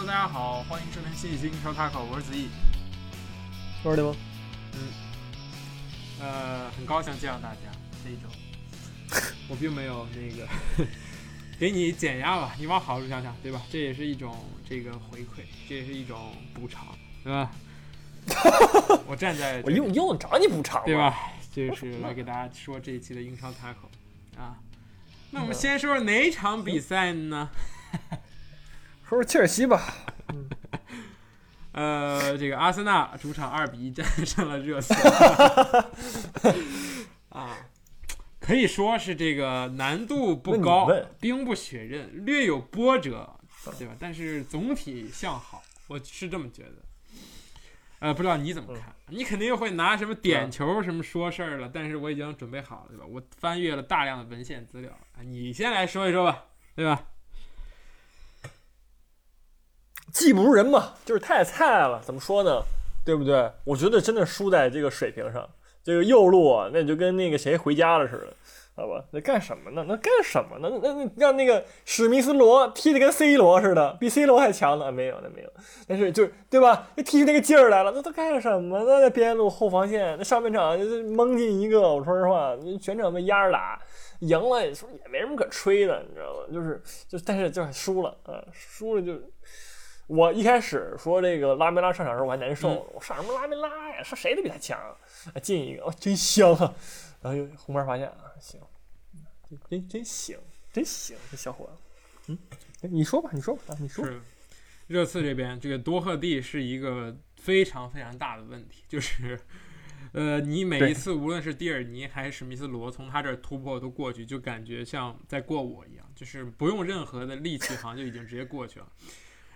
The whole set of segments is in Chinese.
Hello，大家好，欢迎收听新一期英超 Talk，我是子毅。我是刘萌。呃，很高兴见到大家这一周。我并没有那个 给你减压吧，你往好处想想，对吧？这也是一种这个回馈，这也是一种补偿，对吧？我站在我用用得着你补偿吗对？吧？就是来给大家说这一期的英超 Tackle 啊。那我们先说说哪场比赛呢？说说切尔西吧。呃，这个阿森纳主场二比一战胜了热刺 啊，可以说是这个难度不高兵不血刃，略有波折，对吧？但是总体向好，我是这么觉得。呃，不知道你怎么看？你肯定会拿什么点球什么说事儿了，但是我已经准备好了，对吧？我翻阅了大量的文献资料啊，你先来说一说吧，对吧？技不如人嘛，就是太菜了，怎么说呢？对不对？我觉得真的输在这个水平上。这个右路啊，那就跟那个谁回家了似的，好吧？那干什么呢？那干什么呢？那那让那个史密斯罗踢得跟 C 罗似的，比 C 罗还强呢？没有，那没有。但是就是对吧？那踢出那个劲儿来了，那都干什么呢？那边路后防线，那上半场就蒙进一个，我说实话，全场被压着打，赢了也说也没什么可吹的，你知道吗？就是就但是就输了啊，输了就。我一开始说这个拉梅拉上场的时候我还难受，嗯我上什么拉梅拉呀？上谁都比他强，啊进一个哦，真香啊！然后又红牌发现啊，行，真真行，真行，这小伙子，嗯，你说吧，你说吧，啊，你说，是热刺这边，这个多赫蒂是一个非常非常大的问题，就是，呃，你每一次无论是蒂尔尼还是史密斯罗从他这儿突破都过去，就感觉像在过我一样，就是不用任何的力气，好像就已经直接过去了。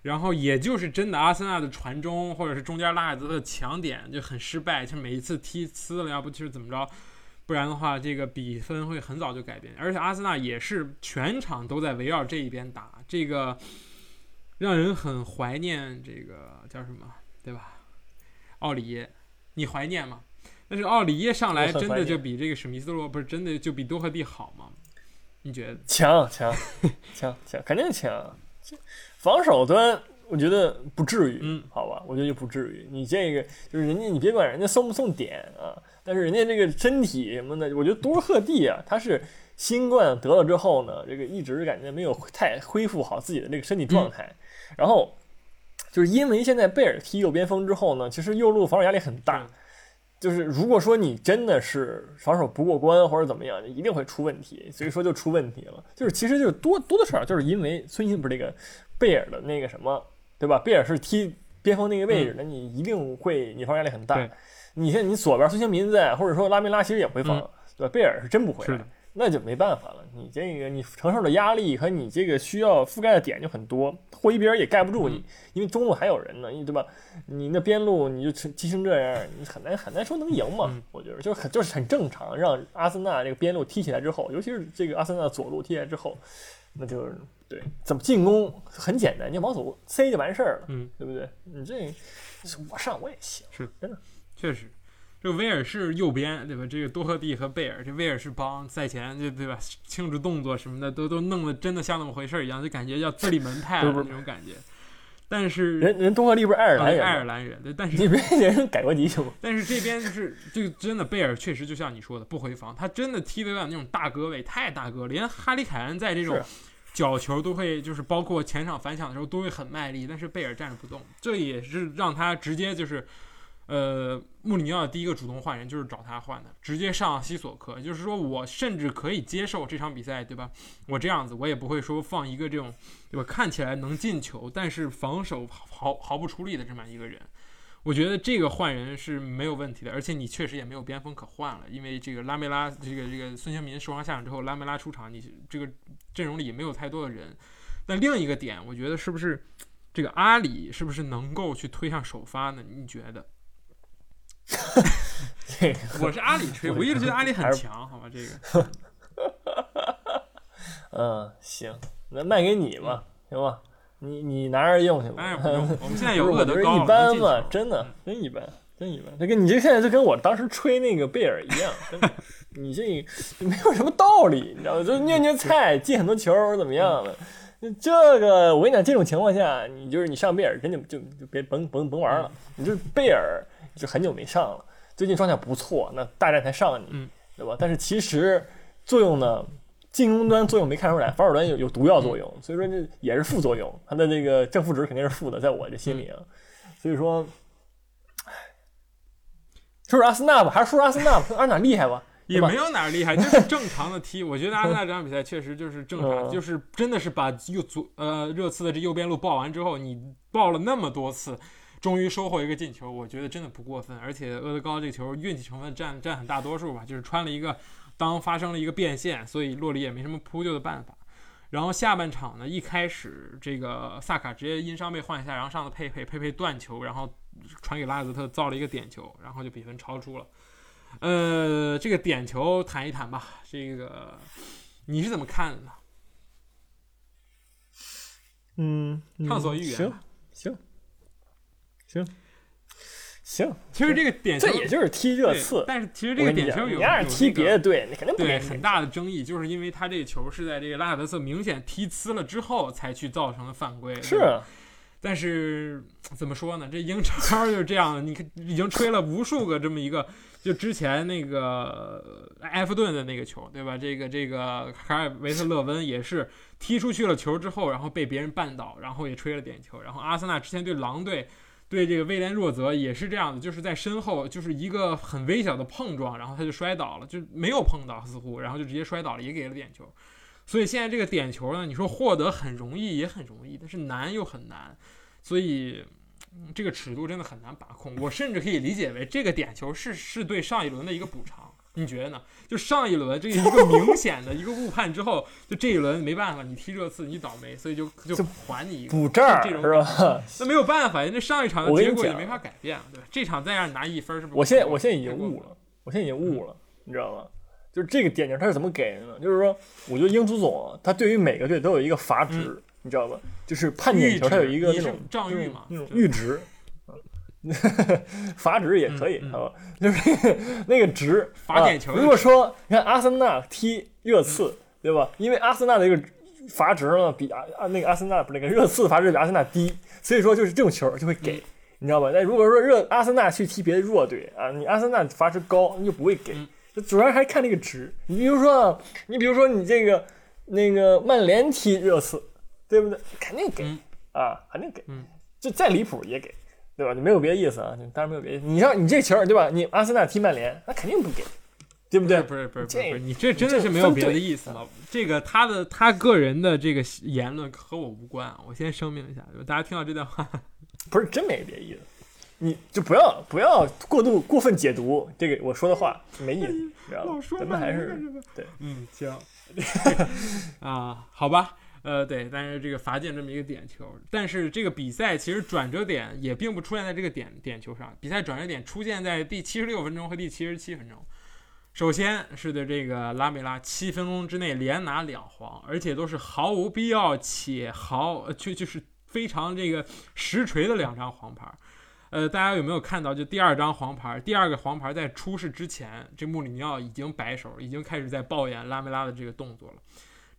然后也就是真的阿森纳的传中或者是中间拉海泽的抢点就很失败，就每一次踢呲了，要不就是怎么着，不然的话这个比分会很早就改变。而且阿森纳也是全场都在围绕这一边打，这个让人很怀念这个叫什么，对吧？奥里耶，你怀念吗？但是奥里耶上来真的就比这个史密斯罗不是真的就比多赫蒂好吗？你觉得？强强强强，肯定强。这防守端我觉得不至于，嗯，好吧，我觉得就不至于。你这个就是人家，你别管人家送不送点啊，但是人家这个身体什么的，我觉得多赫蒂啊，他是新冠得了之后呢，这个一直感觉没有太恢复好自己的这个身体状态，然后就是因为现在贝尔踢右边锋之后呢，其实右路防守压力很大。就是如果说你真的是防守不过关或者怎么样，一定会出问题，所以说就出问题了。就是其实就是多多多少少就是因为孙兴不是这个贝尔的那个什么，对吧？贝尔是踢边锋那个位置的，你一定会你防压力很大。你像你左边孙兴民在，或者说拉梅拉其实也不会防，嗯对吧？贝尔是真不会那就没办法了。你这个你承受的压力和你这个需要覆盖的点就很多，霍伊比尔也盖不住你，嗯因为中路还有人呢，对吧？你那边路你就踢成这样，你很难很难说能赢嘛。嗯我觉得就是很就是很正常，让阿森纳这个边路踢起来之后，尤其是这个阿森纳左路踢起来之后，那就是对怎么进攻很简单，你往左塞就完事儿了，嗯，对不对？你这我上我也行，是真的。确实，这个威尔士右边对吧？这个多赫蒂和贝尔，这威尔士帮赛前就对吧？庆祝动作什么的都都弄得真的像那么回事儿一样，就感觉要自立门派了 那种感觉。但是人人多赫利不是爱尔啊兰人吗，爱尔兰人，对，但是你别人改过籍行吗？但是这边就是这个真的贝尔确实就像你说的不回防，他真的踢得有点那种大哥位，太大哥了，连哈里凯恩在这种是角球都会就是包括前场反抢的时候都会很卖力，但是贝尔站着不动，这也是让他直接就是。呃，穆里尼奥第一个主动换人就是找他换的，直接上西索科，就是说我甚至可以接受这场比赛，对吧？我这样子，我也不会说放一个这种，对吧？看起来能进球，但是防守毫毫不出力的这么一个人，我觉得这个换人是没有问题的，而且你确实也没有边锋可换了，因为这个拉梅拉，这个这个孙兴民受伤下场之后，拉梅拉出场，你这个阵容里也没有太多的人。那另一个点，我觉得是不是这个阿里是不是能够去推上首发呢？你觉得？这 个我是阿里吹，我一直觉得阿里很强，好吧？这个 嗯，行，那卖给你吧，行吧？你你拿着用去吧。我们现在有不是我觉得厄德高，一般嘛，真的嗯真一般，真一般。这跟你这现在就跟我当时吹那个贝尔一样，真的，你这没有什么道理，你知道吗？就是虐虐菜，进很多球怎么样的？这个我跟你讲，这种情况下，你就是你上贝尔，真的就就别甭甭甭玩了。你就贝尔，就很久没上了，最近状态不错，那大战才上你，嗯对吧？但是其实作用呢，进攻端作用没看出来，防守端有有毒药作用，所以说这也是副作用，它的那个正负值肯定是负的，在我这心里啊。所以说，唉说说阿森纳吧，还是说说阿森纳吧，说阿森纳厉害吧？也没有哪儿厉害，就是正常的踢。我觉得阿森纳这场比赛确实就是正常，嗯就是真的是把右左呃热刺的这右边路爆完之后，你爆了那么多次，终于收获一个进球，我觉得真的不过分。而且厄德高这个球运气成分占占很大多数吧，就是穿了一个当发生了一个变线，所以洛里也没什么扑救的办法。然后下半场呢，一开始这个萨卡直接因伤被换下，然后上了佩佩，佩佩断球，然后传给拉泽特造了一个点球，然后就比分超出了。呃，这个点球谈一谈吧，这个你是怎么看的呢？嗯，嗯畅所欲言行吧。行行行，其实这个点球这也就是踢热刺。但是其实这个点球有你要是踢别的队，你肯定不很大的争议，就是因为他这个球是在这个拉卡德斯明显踢呲了之后才去造成的犯规。是啊，但是怎么说呢？这英超 就是这样的，你看已经吹了无数个这么一个，就之前那个呃埃弗顿的那个球，对吧？这个这个卡尔维特勒温也是踢出去了球之后，然后被别人绊倒，然后也吹了点球。然后阿森纳之前对狼队。对这个威廉若泽也是这样的，就是在身后就是一个很微小的碰撞，然后他就摔倒了，就没有碰到似乎，然后就直接摔倒了，也给了点球。所以现在这个点球呢，你说获得很容易也很容易，但是难又很难，所以、这个尺度真的很难把控。我甚至可以理解为这个点球是是对上一轮的一个补偿，你觉得呢？就上一轮这一个明显的一个误判之后，就这一轮没办法，你踢热刺你倒霉，所以就就就还你一个。补这种是吧？那没有办法，那上一场的结果也没法改变，对吧？这场再让你拿一分，是不是？我现在我现在已经悟了，我现在已经悟了，你知道吗？就是这个点球他是怎么给的呢？就是说，我觉得英足总啊，他对于每个队都有一个阀值，你知道吧？就是判点球，他有一个那种仗玉嘛那种对阈值，啊阀值也可以，嗯嗯好吧？就是 那个那个值罚点球啊如果说你看阿森纳踢热刺，对吧？因为阿森纳的这个罚值呢比阿啊那个阿森纳不那个热刺罚值比阿森纳低，所以说就是这种球就会给。嗯你知道吧？那如果说热阿森纳去踢别的弱队啊，你阿森纳罚值高，你就不会给嗯。这主要还看那个值。你比如说啊，你比如说你这个那个曼联踢热刺，对不对？肯定给嗯啊，肯定给嗯。就再离谱也给，对吧？你没有别的意思啊，当然没有别的意思。你让你这球对吧？你阿森纳踢曼联，那肯定不给，对不对？不是不是不是你这真的是没有别的意思吗？这个他的他个人的这个言论和我无关啊，我先声明一下，大家听到这段话，不是真没别的意思。你就不要不要过度过分解读这个我说的话，没意思，知道吧咱们还是对，嗯，行，啊，好吧，呃，对，但是这个罚进这么一个点球，但是这个比赛其实转折点也并不出现在这个点点球上，比赛转折点出现在第七十六分钟和第七十七分钟。首先是的，这个拉梅拉七分钟之内连拿两黄，而且都是毫无必要且毫就就是非常这个实锤的两张黄牌。呃，大家有没有看到？就第二张黄牌，第二个黄牌在出示之前，这穆里尼奥已经摆手，已经开始在抱怨拉梅拉的这个动作了。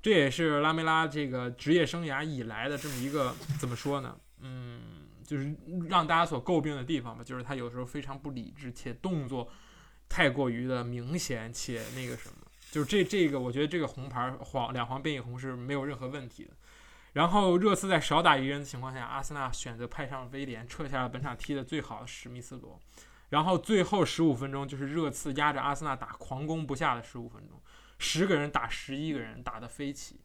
这也是拉梅拉这个职业生涯以来的这么一个怎么说呢？嗯，就是让大家所诟病的地方吧，就是他有时候非常不理智，且动作太过于的明显且那个什么。就是这这个，我觉得这个红牌黄两黄变一红是没有任何问题的。然后热刺在少打一人的情况下，阿森纳选择派上威廉，撤下了本场踢得最好的史密斯罗。然后最后十五分钟就是热刺压着阿森纳打，狂攻不下的十五分钟，十个人打十一个人，打得飞起。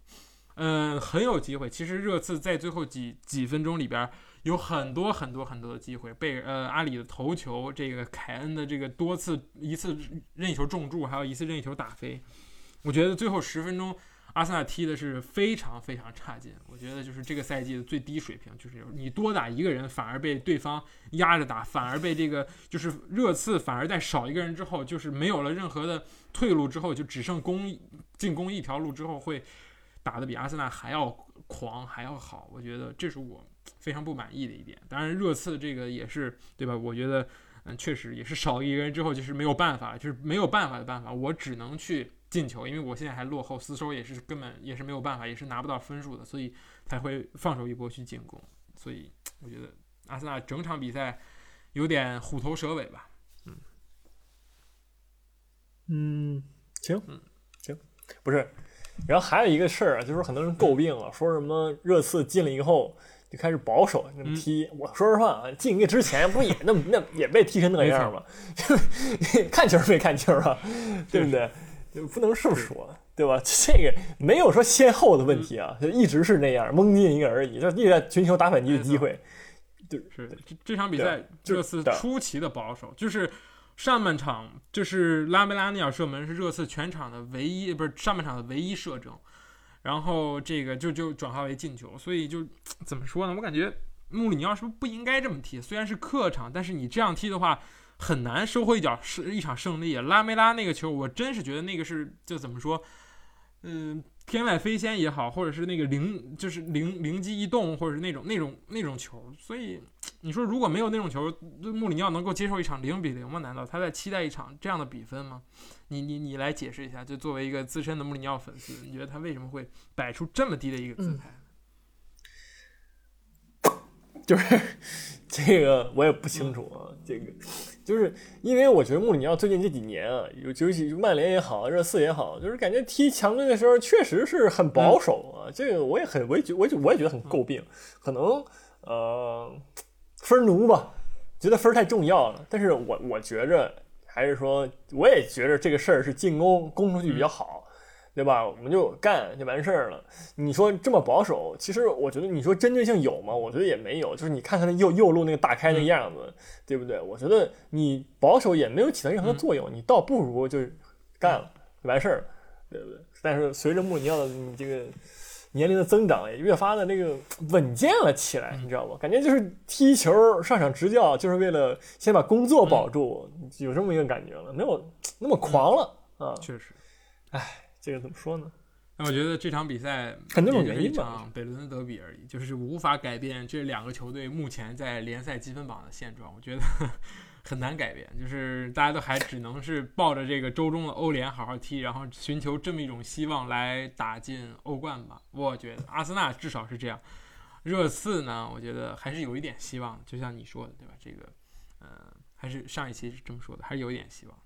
嗯，很有机会。其实热刺在最后几几分钟里边有很多很多很多的机会，被呃阿里的头球，这个凯恩的这个多次一次任意球重柱，还有一次任意球打飞。我觉得最后十分钟阿森纳踢的是非常非常差劲，我觉得就是这个赛季的最低水平，就是你多打一个人反而被对方压着打，反而被这个就是热刺反而在少一个人之后，就是没有了任何的退路之后，就只剩攻进攻一条路之后，会打得比阿森纳还要狂还要好，我觉得这是我非常不满意的一点。当然，热刺这个也是对吧？我觉得嗯，确实也是少一个人之后就是没有办法，就是没有办法的办法，我只能去进球，因为我现在还落后，死守也是根本也是没有办法，也是拿不到分数的，所以才会放手一搏去进攻。所以我觉得阿森纳整场比赛有点虎头蛇尾吧。嗯嗯，行嗯，行，不是。然后还有一个事儿啊，就是很多人诟病了，说什么热刺进了以后就开始保守那么踢。我说实话啊，进个之前不也那么那也被踢成那样吗？看球没看球啊？对不对？就不能这么说，对吧？这个没有说先后的问题啊，就一直是那样，蒙进一个而已，就一直在寻求打反击的机会。对是这这场比赛热刺出奇的保守，就是上半场就是拉梅拉那脚射门是热刺全场的唯一，不是上半场的唯一射正，然后这个就就转化为进球，所以就怎么说呢？我感觉穆里尼奥是不是不应该这么踢？虽然是客场，但是你这样踢的话。很难收获一脚是一场胜利。拉梅拉那个球，我真是觉得那个是就怎么说，嗯、天外飞仙也好，或者是那个灵就是灵灵机一动，或者是那种那种那种球。所以你说如果没有那种球，穆里尼奥能够接受一场零比零吗？难道他在期待一场这样的比分吗？你你你来解释一下，就作为一个资深的穆里尼奥粉丝，你觉得他为什么会摆出这么低的一个姿态？就是这个我也不清楚啊，这个就是因为我觉得穆里尼奥最近这几年啊，尤尤其曼联也好，热刺也好，就是感觉踢强队的时候确实是很保守啊，这个我也很我也觉我也我也觉得很诟病，可能呃分儿奴吧，觉得分儿太重要了，但是我我觉着还是说，我也觉着这个事儿是进攻攻出去比较好。对吧？我们就干就完事儿了。你说这么保守，其实我觉得你说针对性有吗？我觉得也没有。就是你看他那右右路那个大开那个样子，对不对？我觉得你保守也没有起到任何作用，你倒不如就干了就完事儿了，对不对？但是随着穆里尼奥的你这个年龄的增长，也越发的那个稳健了起来，你知道吗？感觉就是踢球上场执教就是为了先把工作保住，有这么一个感觉了，没有那么狂了啊。确实，这个怎么说呢？那我觉得这场比赛很多种也就是一原因吧场北伦敦德比而已，就是无法改变这两个球队目前在联赛积分榜的现状。我觉得 很难改变，就是大家都还只能是抱着这个周中的欧联好好踢，然后寻求这么一种希望来打进欧冠吧。我觉得阿森纳至少是这样，热刺呢，我觉得还是有一点希望，就像你说的，对吧？这个，呃，还是上一期是这么说的，还是有一点希望。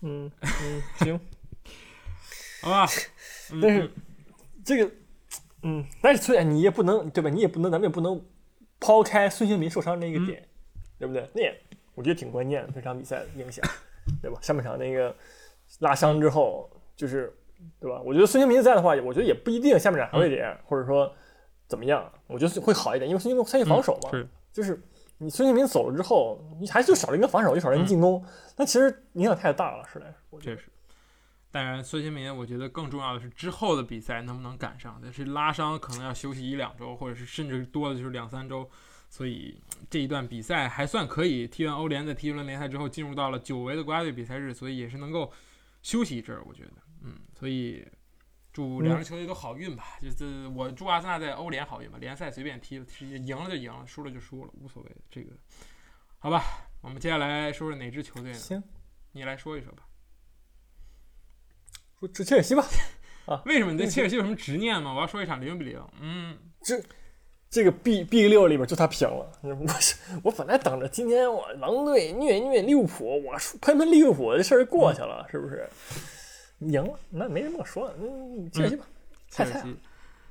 嗯嗯，行。好吧，嗯但是这个，嗯，但是虽然你也不能对吧？你也不能，咱们也不能抛开孙兴民受伤那个点，对不对？那也我觉得挺关键的，这场比赛的影响，对吧？上半场那个拉伤之后，就是对吧？我觉得孙兴民在的话，我觉得也不一定下半场还会这样，或者说怎么样？我觉得会好一点，因为孙兴民参与防守嘛，是就是你孙兴民走了之后，你还就少了一个防守，就少了一个进攻，那其实影响太大了，实在是。确实。当然，孙兴民，我觉得更重要的是之后的比赛能不能赶上。但是拉伤可能要休息一两周，或者是甚至多的就是两三周。所以这一段比赛还算可以。踢完欧联，在踢完轮联赛之后，进入到了久违的国家队比赛日，所以也是能够休息一阵儿。我觉得，嗯，所以祝两支球队都好运吧。就是我祝阿森纳在欧联好运吧，联赛随便踢，赢了就赢了，输了就输了，无所谓。这个好吧，我们接下来说说哪支球队呢？行，你来说一说吧。说这切尔西吧，啊为什么你对切尔西有什么执念吗？我要说一场零比零。嗯，这这个 B B 六里边就他平了。我是我本来等着今天我狼队虐一虐利物浦，我说喷喷利物浦的事儿就过去了，是不是？赢了，那没什么可说的。嗯，切尔西吧，切尔西，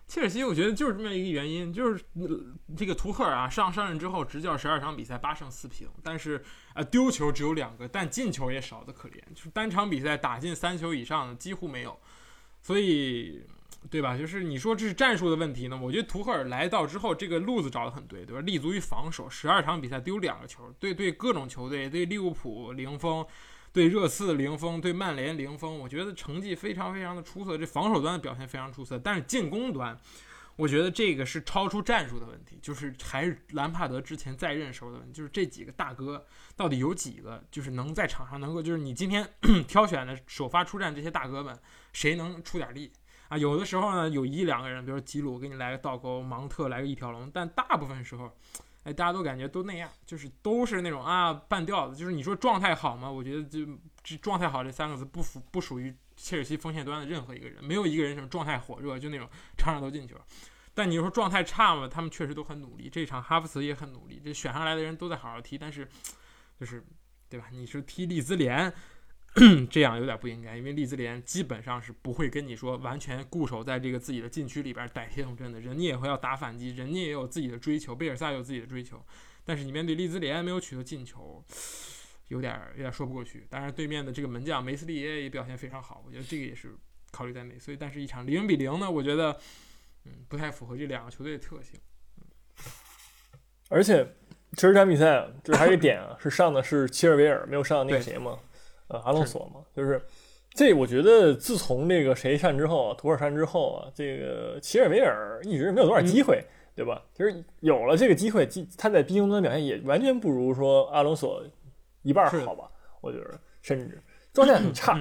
切尔西，我觉得就是这么一个原因，就是呃这个图赫尔啊上上任之后执教十二场比赛八胜四平，但是呃丢球只有两个，但进球也少得可怜，就是单场比赛打进三球以上的几乎没有，所以。对吧？就是你说这是战术的问题呢？我觉得图赫尔来到之后，这个路子找得很对，对吧？立足于防守，十二场比赛丢两个球，对对各种球队，对利物浦零封，对热刺零封，对曼联零封，我觉得成绩非常非常的出色。这防守端的表现非常出色，但是进攻端，我觉得这个是超出战术的问题，就是还是兰帕德之前在任时候的问题，就是这几个大哥到底有几个，就是能在场上能够，就是你今天 挑选的首发出战这些大哥们，谁能出点力？啊，有的时候呢，有一两个人，比如吉鲁给你来个倒钩，芒特来个一条龙，但大部分时候，哎，大家都感觉都那样，就是都是那种啊半吊子，就是你说状态好吗？我觉得就这状态好这三个字不符不属于切尔西锋线端的任何一个人，没有一个人什么状态火热，就那种场场都进球。但你说状态差嘛？他们确实都很努力。这场哈弗茨也很努力，这选上来的人都在好好踢，但是就是对吧？你是踢利兹联，这样有点不应该，因为利兹联基本上是不会跟你说完全固守在这个自己的禁区里边逮铁桶阵的，人家也会要打反击，人家也有自己的追求，贝尔萨有自己的追求。但是你面对利兹联没有取得进球，有点有点说不过去。当然，对面的这个门将梅斯利耶也表现非常好，我觉得这个也是考虑在内。所以，但是一场零比零呢，我觉得嗯不太符合这两个球队的特性。而且其实这场比赛就是还有一点啊，是上的是切尔维尔，没有上那个谁嘛，呃，阿隆索嘛，就是这我觉得自从这个谁上之后，图尔上之后啊，这个齐尔维尔一直没有多少机会。对吧？其实有了这个机会，他在兵工端表现也完全不如说阿隆索一半好吧？我觉得甚至 状态很差。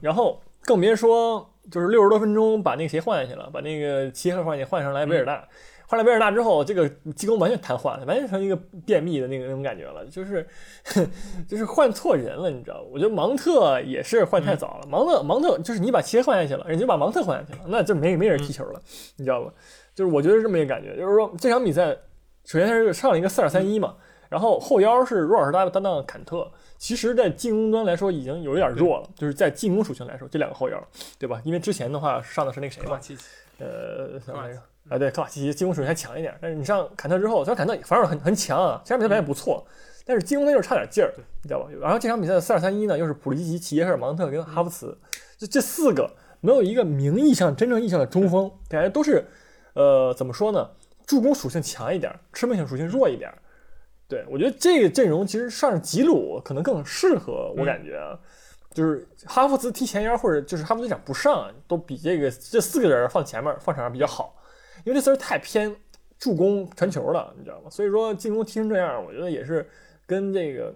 然后更别说就是六十多分钟把那个谁换下去了，把那个齐赫换下换上来维尔纳，换了维尔纳之后，这个进攻完全瘫痪了，完全成一个便秘的那个那种感觉了，就是 就是换错人了，你知道？我觉得芒特也是换太早了，芒特芒特就是你把齐赫换下去了，人家把芒特换下去了，那就没没人踢球了，你知道吧？就是我觉得是这么一个感觉，就是说这场比赛，首先他是上了一个四二三一嘛，然后后腰是若尔斯搭档坎特，其实，在进攻端来说已经有一点弱了，就是在进攻属性来说，这两个后腰，对吧？因为之前的话上的是那个谁嘛，呃，什么来着？啊，对，科瓦契奇进攻属性还强一点，但是你上坎特之后，虽然坎特防守很很强啊，这场比赛表现不错，但是进攻端就是差点劲儿，你知道吧？然后这场比赛的四二三一呢，又是普利基奇、齐耶赫尔、芒特跟哈弗茨，就这四个没有一个名义上真正意义上的中锋，感觉都是。呃，怎么说呢？助攻属性强一点，吃命性属性弱一点。对我觉得这个阵容其实上吉鲁可能更适合，我感觉啊，就是哈弗茨踢前腰或者就是哈弗茨场不上，都比这个这四个人放前面放场上比较好，因为这词儿太偏助攻传球了，你知道吗？所以说进攻踢成这样，我觉得也是跟这个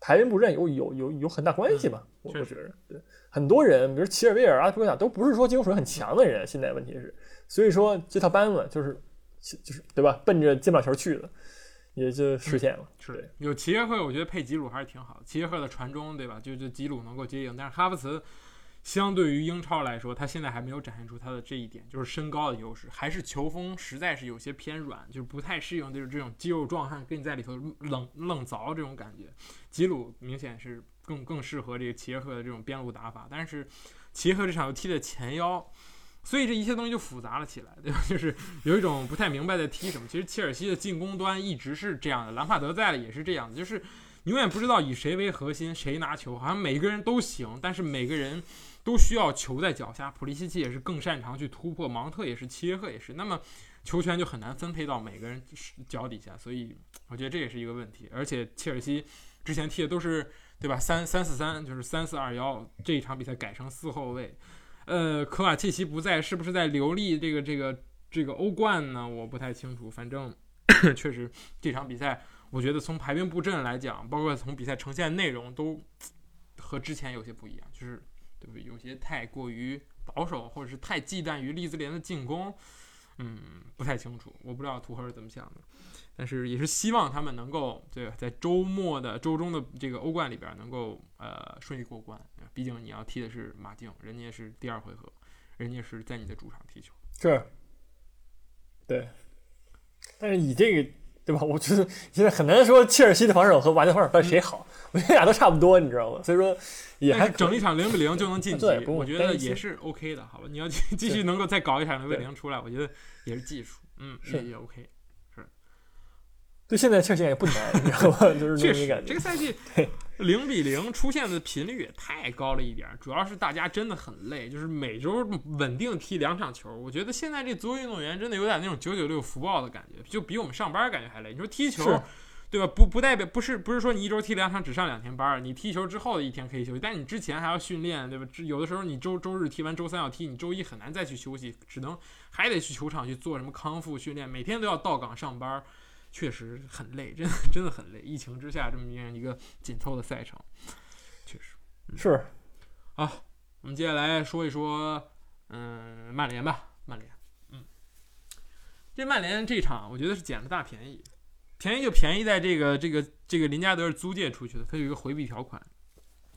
排兵布阵有有有有很大关系吧。我觉得对很多人，比如齐尔维尔、阿图克塔，都不是说进攻水平很强的人，现在问题是。所以说这套班子就是，就是对吧？奔着进不了球去的，也就实现了。是有齐耶赫，我觉得配吉鲁还是挺好的。齐耶赫的传中，对吧？就就吉鲁能够接应，但是哈弗茨相对于英超来说，他现在还没有展现出他的这一点，就是身高的优势，还是球风实在是有些偏软，就是不太适应，就是这种肌肉壮汉跟你在里头冷愣凿这种感觉。吉鲁明显是更更适合这个齐耶赫的这种边路打法，但是齐耶赫这场又踢的前腰。所以这一切东西就复杂了起来，对吧？就是有一种不太明白在踢什么。其实切尔西的进攻端一直是这样的，兰帕德在了也是这样的，就是永远不知道以谁为核心，谁拿球，好像每个人都行，但是每个人都需要球在脚下。普利西奇也是更擅长去突破，芒特也是，切赫也是，那么球权就很难分配到每个人脚底下。所以我觉得这也是一个问题。而且切尔西之前踢的都是对吧？三三四三就是三四二幺，这一场比赛改成四后卫。呃，科瓦契奇不在，是不是在留力这个这个这个欧冠呢？我不太清楚。反正 确实这场比赛，我觉得从排兵布阵来讲，包括从比赛呈现内容，都和之前有些不一样，就是对不对？有些太过于保守，或者是太忌惮于利兹联的进攻。嗯，不太清楚，我不知道图赫是怎么想的。但是也是希望他们能够对在周末的周中的这个欧冠里边能够呃顺利过关。毕竟你要踢的是马竞，人家是第二回合，人家是在你的主场踢球。是，对。但是以这个对吧？我觉得现在很难说切尔西的防守和瓦迪防守到底谁好，我觉得俩都差不多，你知道吗？所以说也还整一场零比零就能晋级，我觉得也是 OK 的，好吧？你要继继续能够再搞一场零比零出来，我觉得也是技术，嗯，也 OK。对，现在确实也不难，你知道吗？就是确实，这个赛季零比零出现的频率也太高了一点，主要是大家真的很累，就是每周稳定踢两场球。我觉得现在这足球运动员真的有点那种九九六福报的感觉，就比我们上班感觉还累。你说踢球，对吧？不不代表不是不是说你一周踢两场只上两天班，你踢球之后的一天可以休息，但你之前还要训练，对吧？有的时候你周周日踢完，周三要踢，你周一很难再去休息，只能还得去球场去做什么康复训练，每天都要到岗上班。确实很累，真的 真的很累。疫情之下这么样一个紧凑的赛程，确实是。好，我们接下来说一说，嗯，曼联吧。曼联，嗯，这曼联这场我觉得是捡了大便宜，便宜就便宜在这个这个这个林加德是租借出去的，他有一个回避条款，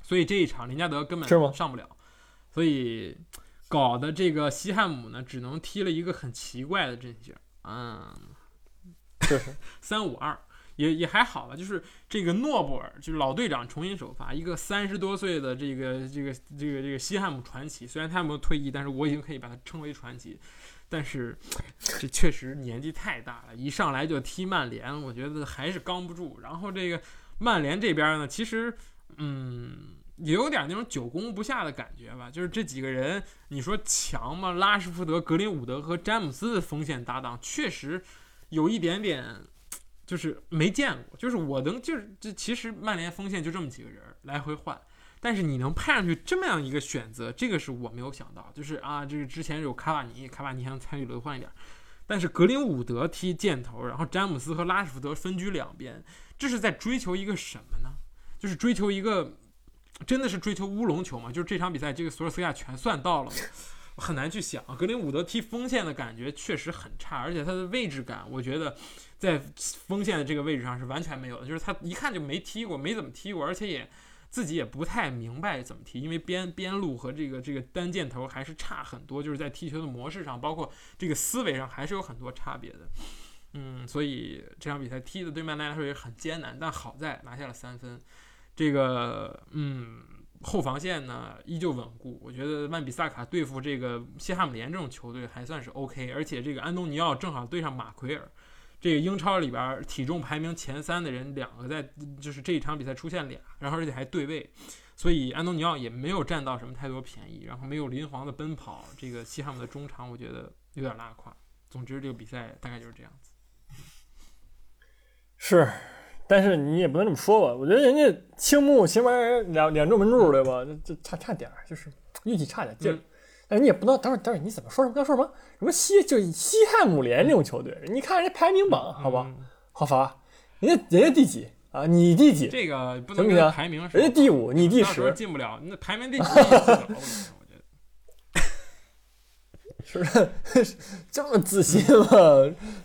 所以这一场林加德根本上不了，所以搞的这个西汉姆呢，只能踢了一个很奇怪的阵型，嗯，就是 三五二。也也还好吧，就是这个诺布尔，就是老队长重新首发，一个三十多岁的这个这个这个这个西汉姆传奇，虽然他没有退役，但是我已经可以把他称为传奇。但是这确实年纪太大了，一上来就踢曼联，我觉得还是刚不住。然后这个曼联这边呢，其实嗯，也有点那种久攻不下的感觉吧。就是这几个人，你说强吗？拉什福德、格林伍德和詹姆斯的锋线搭档，确实有一点点。就是没见过，就是我能就是这其实曼联锋线就这么几个人来回换，但是你能派上去这么样一个选择，这个是我没有想到。就是啊，这个之前有卡瓦尼，卡瓦尼还能参与轮换一点，但是格林伍德踢箭头，然后詹姆斯和拉什福德分居两边，这是在追求一个什么呢？就是追求一个真的是追求乌龙球吗？就是这场比赛这个索尔斯克亚全算到了？很难去想。格林伍德踢锋线的感觉确实很差，而且他的位置感，我觉得。在锋线的这个位置上是完全没有的，就是他一看就没踢过，没怎么踢过，而且也自己也不太明白怎么踢，因为边边路和这个这个单箭头还是差很多，就是在踢球的模式上，包括这个思维上还是有很多差别的。嗯，所以这场比赛踢的对曼联来说也很艰难，但好在拿下了三分。这个嗯，后防线呢依旧稳固，我觉得曼比萨卡对付这个西汉姆联这种球队还算是 OK，而且这个安东尼奥正好对上马奎尔。这个英超里边体重排名前三的人，两个在就是这一场比赛出现俩，然后而且还对位，所以安东尼奥也没有占到什么太多便宜，然后没有林皇的奔跑，这个西汉姆的中场我觉得有点拉胯。总之这个比赛大概就是这样子。是，但是你也不能这么说吧？我觉得人家青木起码两两中门柱对吧？这这差差点儿，就是运气差点劲。哎，你也不能等会儿等会儿，你怎么说什么？要说什么？什么西就西汉姆联这种球队？你看人家排名榜，好吧，好伐？人家人家第几啊？你第几？这个不能跟排名人家第五，你第十，进不了。那排名第几？我觉得是 这么自信吗？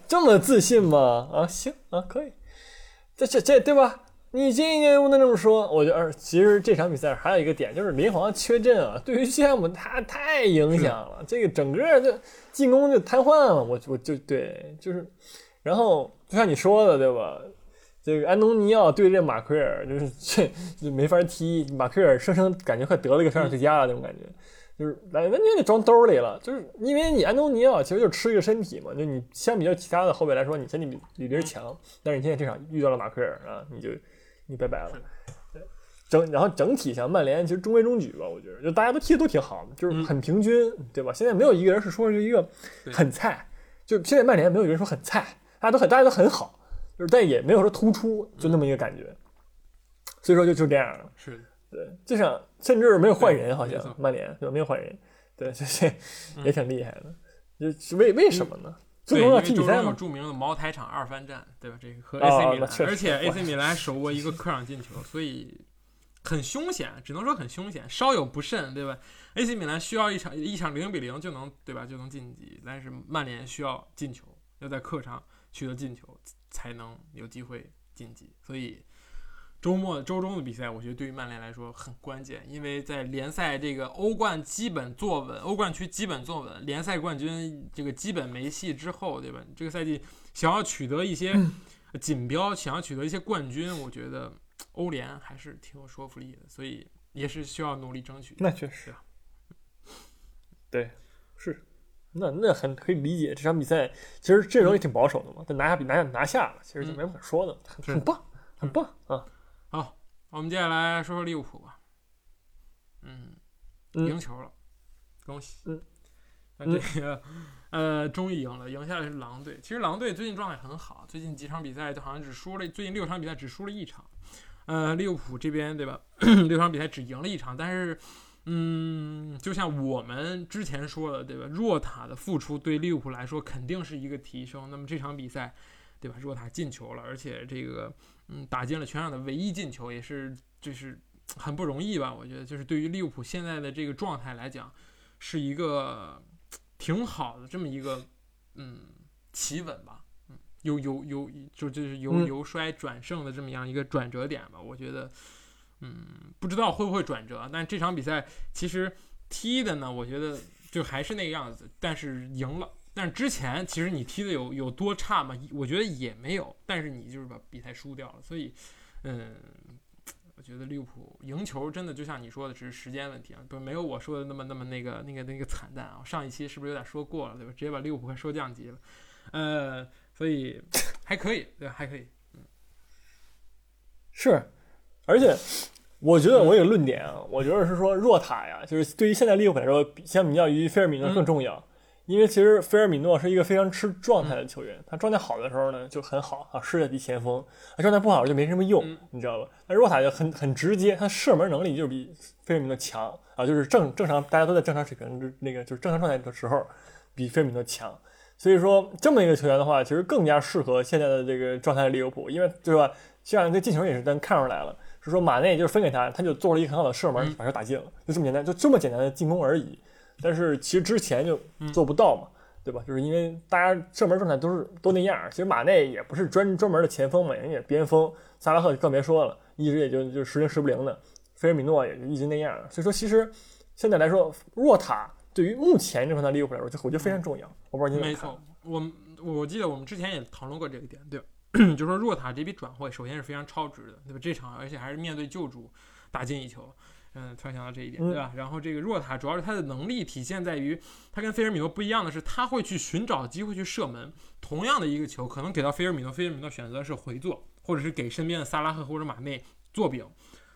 这么自信吗？啊，行啊，可以。这这这对吧？你这个不能这么说，我觉得其实这场比赛还有一个点就是林皇缺阵啊，对于西汉姆他太影响了，这个整个就进攻就瘫痪了。我我就对，就是，然后就像你说的对吧？这个安东尼奥对阵马奎尔就是 这就没法踢，马奎尔生生感觉快得了一个上场最佳了那种感觉，就是完完全给装兜里了，就是因为你安东尼奥其实就吃一个身体嘛，就你相比较其他的后卫来说，你身体比比别人强，但是你现在这场遇到了马奎尔啊，你就。你拜拜了，对，整然后整体像曼联其实中规中矩吧，我觉得就大家都踢的都挺好的，就是很平均，对吧？现在没有一个人是说是一个很菜，就现在曼联没有一个人说很菜，大家都很大家都很好，就是但也没有说突出，就那么一个感觉。所以说就就这样了，是对，就像甚至没有换人，好像曼联对吧？没有换人，对，这这也挺厉害的，就是为为什么呢？对，因为周中有著名的茅台厂二番战，对吧？这个和 AC 米兰，而且 AC 米兰手握一个客场进球，所以很凶险，只能说很凶险。稍有不慎，对吧？AC 米兰需要一场一场零比零就能，对吧？就能晋级，但是曼联需要进球，要在客场取得进球才能有机会晋级，所以。周末周中的比赛，我觉得对于曼联来说很关键，因为在联赛这个欧冠基本坐稳，欧冠区基本坐稳，联赛冠军这个基本没戏之后，对吧？这个赛季想要取得一些锦标，想要取得一些冠军，我觉得欧联还是挺有说服力的，所以也是需要努力争取。那确实，对，是，那那很可以理解。这场比赛其实阵容也挺保守的嘛，但拿下比拿下拿下了，其实就没什么可说的，很棒，很棒啊。好，我们接下来说说利物浦吧。嗯，赢球了，恭喜。嗯，那这个呃，终于赢了，赢下来是狼队。其实狼队最近状态很好，最近几场比赛就好像只输了，最近六场比赛只输了一场。呃，利物浦这边对吧？六场比赛只赢了一场，但是嗯，就像我们之前说的对吧？若塔的付出对利物浦来说肯定是一个提升。那么这场比赛对吧？若塔进球了，而且这个。嗯，打进了全场的唯一进球，也是就是 很不容易吧？我觉得，就是对于利物浦现在的这个状态来讲，是一个挺好的这么一个嗯企稳吧，嗯，由由由就就是由由衰转胜的这么样一个转折点吧。我觉得，嗯，不知道会不会转折。但这场比赛其实踢的呢，我觉得就还是那个样子，但是赢了。但是之前其实你踢的有有多差嘛？我觉得也没有，但是你就是把比赛输掉了。所以，嗯，我觉得利物浦赢球真的就像你说的，只是时间问题啊，不没有我说的那么那么那个那个那个惨淡啊。上一期是不是有点说过了，对吧？直接把利物浦快说降级了，呃，所以还可以，对，还可以，嗯，是，而且我觉得我有个论点啊，我觉得是说若塔呀，就是对于现在利物浦来说，相比较于菲尔米诺更重要。因为其实菲尔米诺是一个非常吃状态的球员，他状态好的时候呢就很好啊，世界级前锋；他状态不好就没什么用，你知道吧？那若塔就很很直接，他射门能力就是比菲尔米诺强啊，就是正正常大家都在正常水平那个就是正常状态的时候比菲尔米诺强。所以说这么一个球员的话，其实更加适合现在的这个状态的利物浦，因为对吧？像这进球也是咱看出来了，是说马内就是分给他，他就做了一个很好的射门，把球打进了，就这么简单，就这么简单的进攻而已。但是其实之前就做不到嘛，对吧？就是因为大家射门状态都是都那样。其实马内也不是专专门的前锋嘛，人也边锋。萨拉赫更别说了，一直也就就时灵时不灵的。菲尔米诺也就一直那样。所以说，其实现在来说，若塔对于目前这款的利物浦来说，就我觉得非常重要。我不知道你没错，我我记得我们之前也讨论过这个点，对吧？就说若塔这笔转会首先是非常超值的，对吧？这场而且还是面对旧主打进一球。嗯，突然想到这一点，对吧？然后这个若塔主要是他的能力体现在于，他跟菲尔米诺不一样的是，他会去寻找机会去射门。同样的一个球，可能给到菲尔米诺，菲尔米诺选择是回做，或者是给身边的萨拉赫或者马内做饼，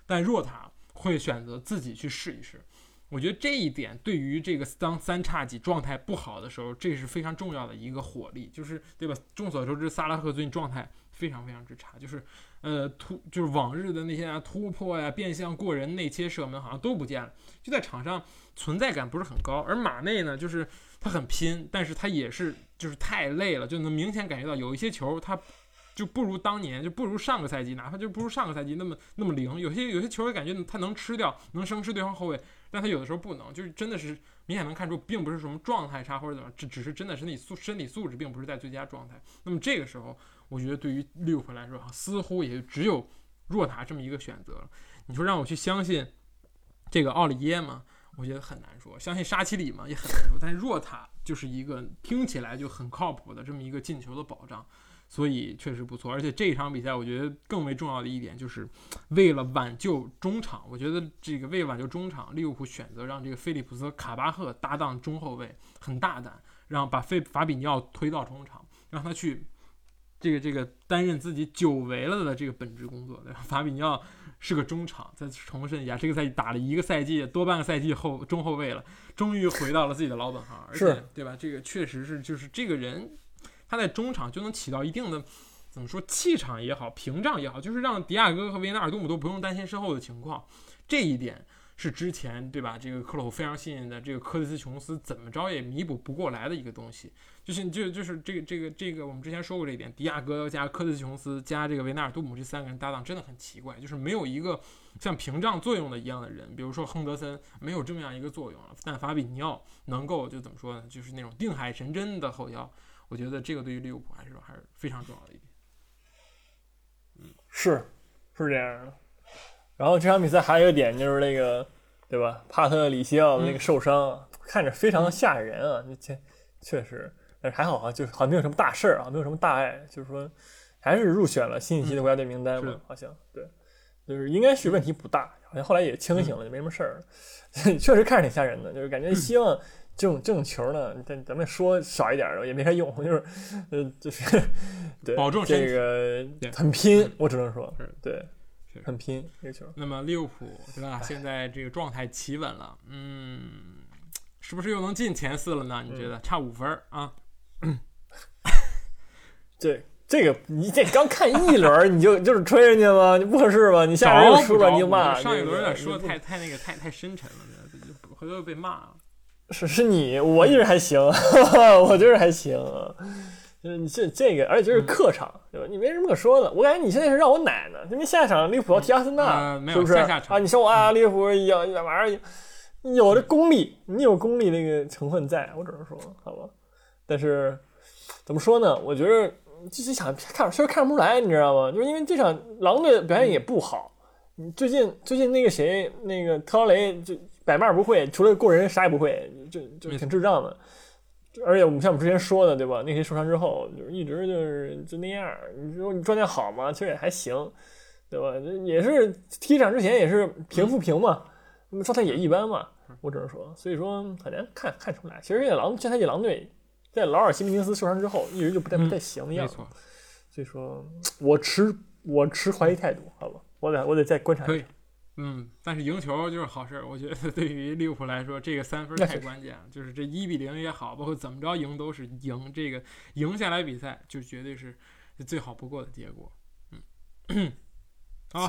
但若塔会选择自己去试一试。我觉得这一点对于这个当三叉戟状态不好的时候，这是非常重要的一个火力，就是对吧？众所周知，萨拉赫最近状态非常非常之差，就是。呃，突就是往日的那些啊，突破呀、变向过人、内切射门，好像都不见了，就在场上存在感不是很高。而马内呢，就是他很拼，但是他也是就是太累了，就能明显感觉到有一些球他就不如当年，就不如上个赛季，哪怕就不如上个赛季那么那么灵。有些有些球感觉他能吃掉，能生吃对方后卫，但他有的时候不能，就是真的是明显能看出，并不是什么状态差或者怎么，只只是真的身体素身体素质并不是在最佳状态。那么这个时候。我觉得对于利物浦来说，似乎也只有若塔这么一个选择了。你说让我去相信这个奥里耶吗？我觉得很难说。相信沙奇里吗？也很难说。但是若塔就是一个听起来就很靠谱的这么一个进球的保障，所以确实不错。而且这一场比赛，我觉得更为重要的一点就是为了挽救中场。我觉得这个为挽救中场，利物浦选择让这个菲利普斯卡巴赫搭档中后卫，很大胆，让把费法比尼奥推到中场，让他去。这个这个担任自己久违了的这个本职工作，对吧？法比尼奥是个中场，再重申一下，这个赛季打了一个赛季多半个赛季后中后卫了，终于回到了自己的老本行，而且对吧？这个确实是就是这个人他在中场就能起到一定的怎么说气场也好，屏障也好，就是让迪亚哥和维纳尔杜姆都不用担心身后的情况，这一点。是之前对吧？这个克洛普非常信任的这个科蒂斯琼斯，怎么着也弥补不过来的一个东西，就是就就是这个这个这个，我们之前说过这一点，迪亚哥加科蒂斯琼斯加这个维纳尔杜姆这三个人搭档真的很奇怪，就是没有一个像屏障作用的一样的人，比如说亨德森没有这么样一个作用了，但法比尼奥能够就怎么说呢？就是那种定海神针的后腰，我觉得这个对于利物浦来说还是非常重要的一点。嗯，是是这样的。然后这场比赛还有一个点就是那个，对吧？帕特里西奥那个受伤，看着非常的吓人啊！那确确实，但是还好啊，就是好像没有什么大事儿啊，没有什么大碍，就是说还是入选了新一期的国家队名单嘛，好像对，就是应该是问题不大，好像后来也清醒了，就没什么事儿。确实看着挺吓人的，就是感觉希望这种这种球呢，咱咱们说少一点儿也没啥用，就是呃就是 对，保重这个很拼，我只能说对。很拼这球。那么利物浦对吧？现在这个状态企稳了，嗯，是不是又能进前四了呢？你觉得差五分啊？对，这个你这刚看一轮你就就是吹人家吗？你不合适吧？你下轮又输了你就骂。上一轮有点说的太太那个太太深沉了，回头又被骂了。是是你，我一直还行，我就是还行。就是你这这个，而且这是客场，对吧？你没什么可说的。我感觉你现在是让我奶呢，因为下一场利物浦要踢阿森纳，是不是？啊，你说我啊，利物浦有玩意儿，有这功力，你有功力那个成分在，我只能说，好吧。但是怎么说呢？我觉得就是想看，确实看不出来，你知道吗？就是因为这场狼队表现也不好，你最近最近那个谁，那个特劳雷就百骂不会，除了过人啥也不会，就就挺智障的。而且我们像我们之前说的，对吧？那些受伤之后，就是一直就是就那样。你说你状态好吗？其实也还行，对吧？也是踢场之前也是平复平嘛，那么状态也一般嘛。我只能说，所以说很难看看出来。其实这狼这赛季狼队在劳尔·西门尼斯受伤之后，一直就不太不太行的样子。所以说，我持我持怀疑态度，好吧？我得我得再观察。可以，嗯，但是赢球就是好事儿。我觉得对于利物浦来说，这个三分太关键了。就是这一比零也好，包括怎么着赢都是赢。这个赢下来比赛，就绝对是最好不过的结果。嗯，好。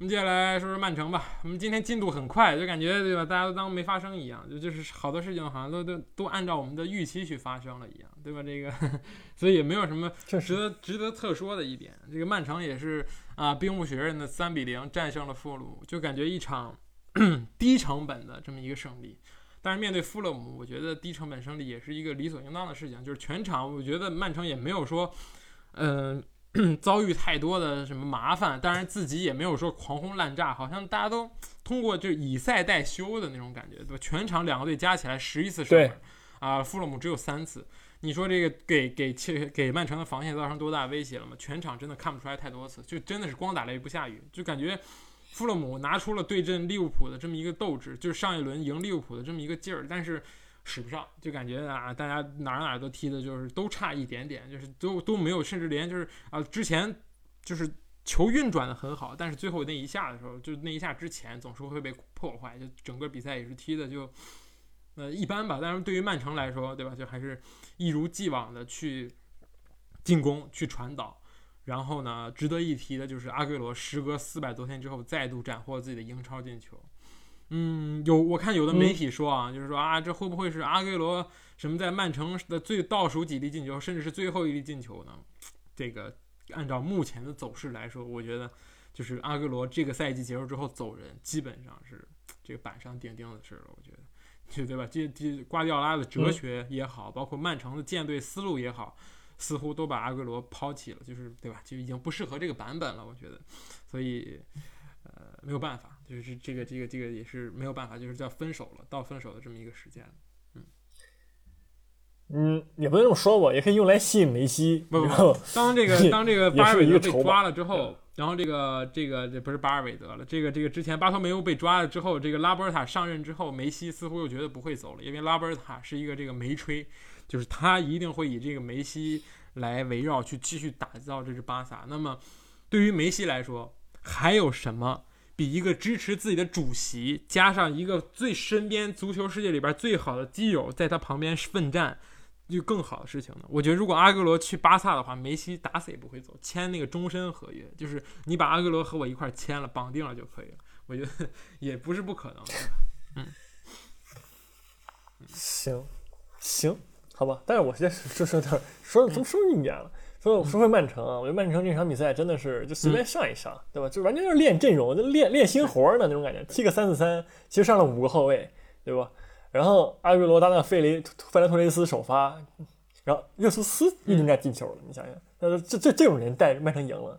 我们接下来说说曼城吧。我们今天进度很快，就感觉对吧？大家都当没发生一样，就就是好多事情好像都都都按照我们的预期去发生了一样，对吧？这个，所以也没有什么值得值得特说的一点。这个曼城也是啊，兵不血刃的三比零战胜了富勒姆，就感觉一场 低成本的这么一个胜利。但是面对富勒姆，我觉得低成本胜利也是一个理所应当的事情。就是全场，我觉得曼城也没有说，嗯。遭遇太多的什么麻烦，当然自己也没有说狂轰滥炸，好像大家都通过就以赛代休的那种感觉，对吧？全场两个队加起来十一次射门，啊，富勒姆只有三次。你说这个给给切给曼城的防线造成多大威胁了吗？全场真的看不出来太多次，就真的是光打雷不下雨，就感觉富勒姆拿出了对阵利物浦的这么一个斗志，就是上一轮赢利物浦的这么一个劲儿，但是。使不上，就感觉啊，大家哪儿哪儿都踢的，就是都差一点点，就是都都没有，甚至连就是啊，之前就是球运转的很好，但是最后那一下的时候，就那一下之前总是会被破坏，就整个比赛也是踢的就呃一般吧。但是对于曼城来说，对吧，就还是一如既往的去进攻、去传导。然后呢，值得一提的就是阿圭罗时隔四百多天之后再度斩获自己的英超进球。嗯，有我看有的媒体说啊，就是说啊，这会不会是阿圭罗什么在曼城的最倒数几粒进球，甚至是最后一粒进球呢？这个按照目前的走势来说，我觉得就是阿圭罗这个赛季结束之后走人，基本上是这个板上钉钉的事了。我觉得，就对吧？这这瓜迪奥拉的哲学也好，包括曼城的舰队思路也好，似乎都把阿圭罗抛弃了，就是对吧？就已经不适合这个版本了。我觉得，所以。呃，没有办法，就是这个这个这个也是没有办法，就是叫分手了，到分手的这么一个时间嗯嗯，也不能这么说吧，也可以用来吸引梅西。不不不，当这个 当这个巴尔韦德被抓了之后，然后这个这个这不是巴尔韦德了，这个这个之前巴托梅乌被抓了之后，这个拉波尔塔上任之后，梅西似乎又觉得不会走了，因为拉波尔塔是一个这个梅吹，就是他一定会以这个梅西来围绕去继续打造这支巴萨。那么对于梅西来说，还有什么比一个支持自己的主席，加上一个最身边足球世界里边最好的基友在他旁边奋战，就更好的事情呢？我觉得如果阿圭罗去巴萨的话，梅西打死也不会走，签那个终身合约，就是你把阿圭罗和我一块签了，绑定了就可以了。我觉得也不是不可能。嗯，行，行，好吧。但是我现在说说点说怎么说一点了。说说回曼城啊，我觉得曼城这场比赛真的是就随便上一上，对吧？就完全就是练阵容，就练练新活呢那种感觉。踢个三四三，其实上了五个后卫，对吧？然后阿圭罗搭档费雷费兰托雷斯首发，然后热苏斯又应该进球了，你想想，那这这这种人带曼城赢了。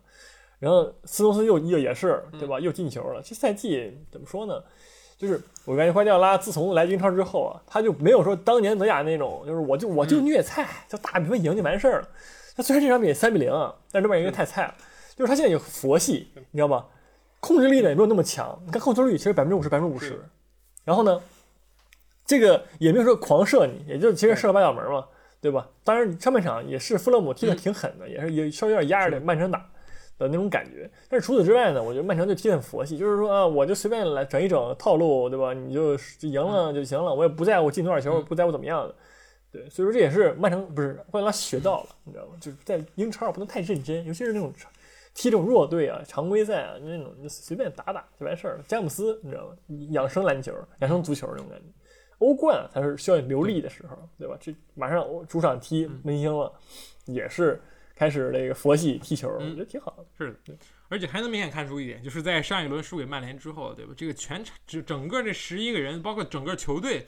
然后斯通斯又又也是，对吧？又进球了。这赛季怎么说呢？就是我感觉瓜迪奥拉自从来英超之后啊，他就没有说当年德甲那种，就是我就我就虐菜，就大比分赢就完事儿了。他虽然这场比赛三比零啊，但是这边因为太菜了，就是他现在有佛系，你知道吧？控制力呢也没有那么强。你看控球率其实百分之五十，百分之五十。然后呢，这个也没有说狂射你，也就其实射了八角门嘛，对吧？当然上半场也是弗勒姆踢的挺狠的，也是也稍微有点压着曼城打的那种感觉。但是除此之外呢，我觉得曼城就踢得很佛系，就是说啊，我就随便来整一整套路，对吧？你就赢了就行了，我也不在乎进多少球，不在乎怎么样的。对，所以说这也是曼城不是瓜迪奥拉学到了，你知道吗？就是在英超不能太认真，尤其是那种踢这种弱队啊、常规赛啊那种，就随便打打就完事儿了。詹姆斯，你知道吗？养生篮球、养生足球那种感觉。欧冠才是需要流利的时候，对吧？这马上主场踢门兴了，也是开始这个佛系踢球，我觉得挺好的。是的，而且还能明显看出一点，就是在上一轮输给曼联之后，对吧？这个全场整整个这十一个人，包括整个球队。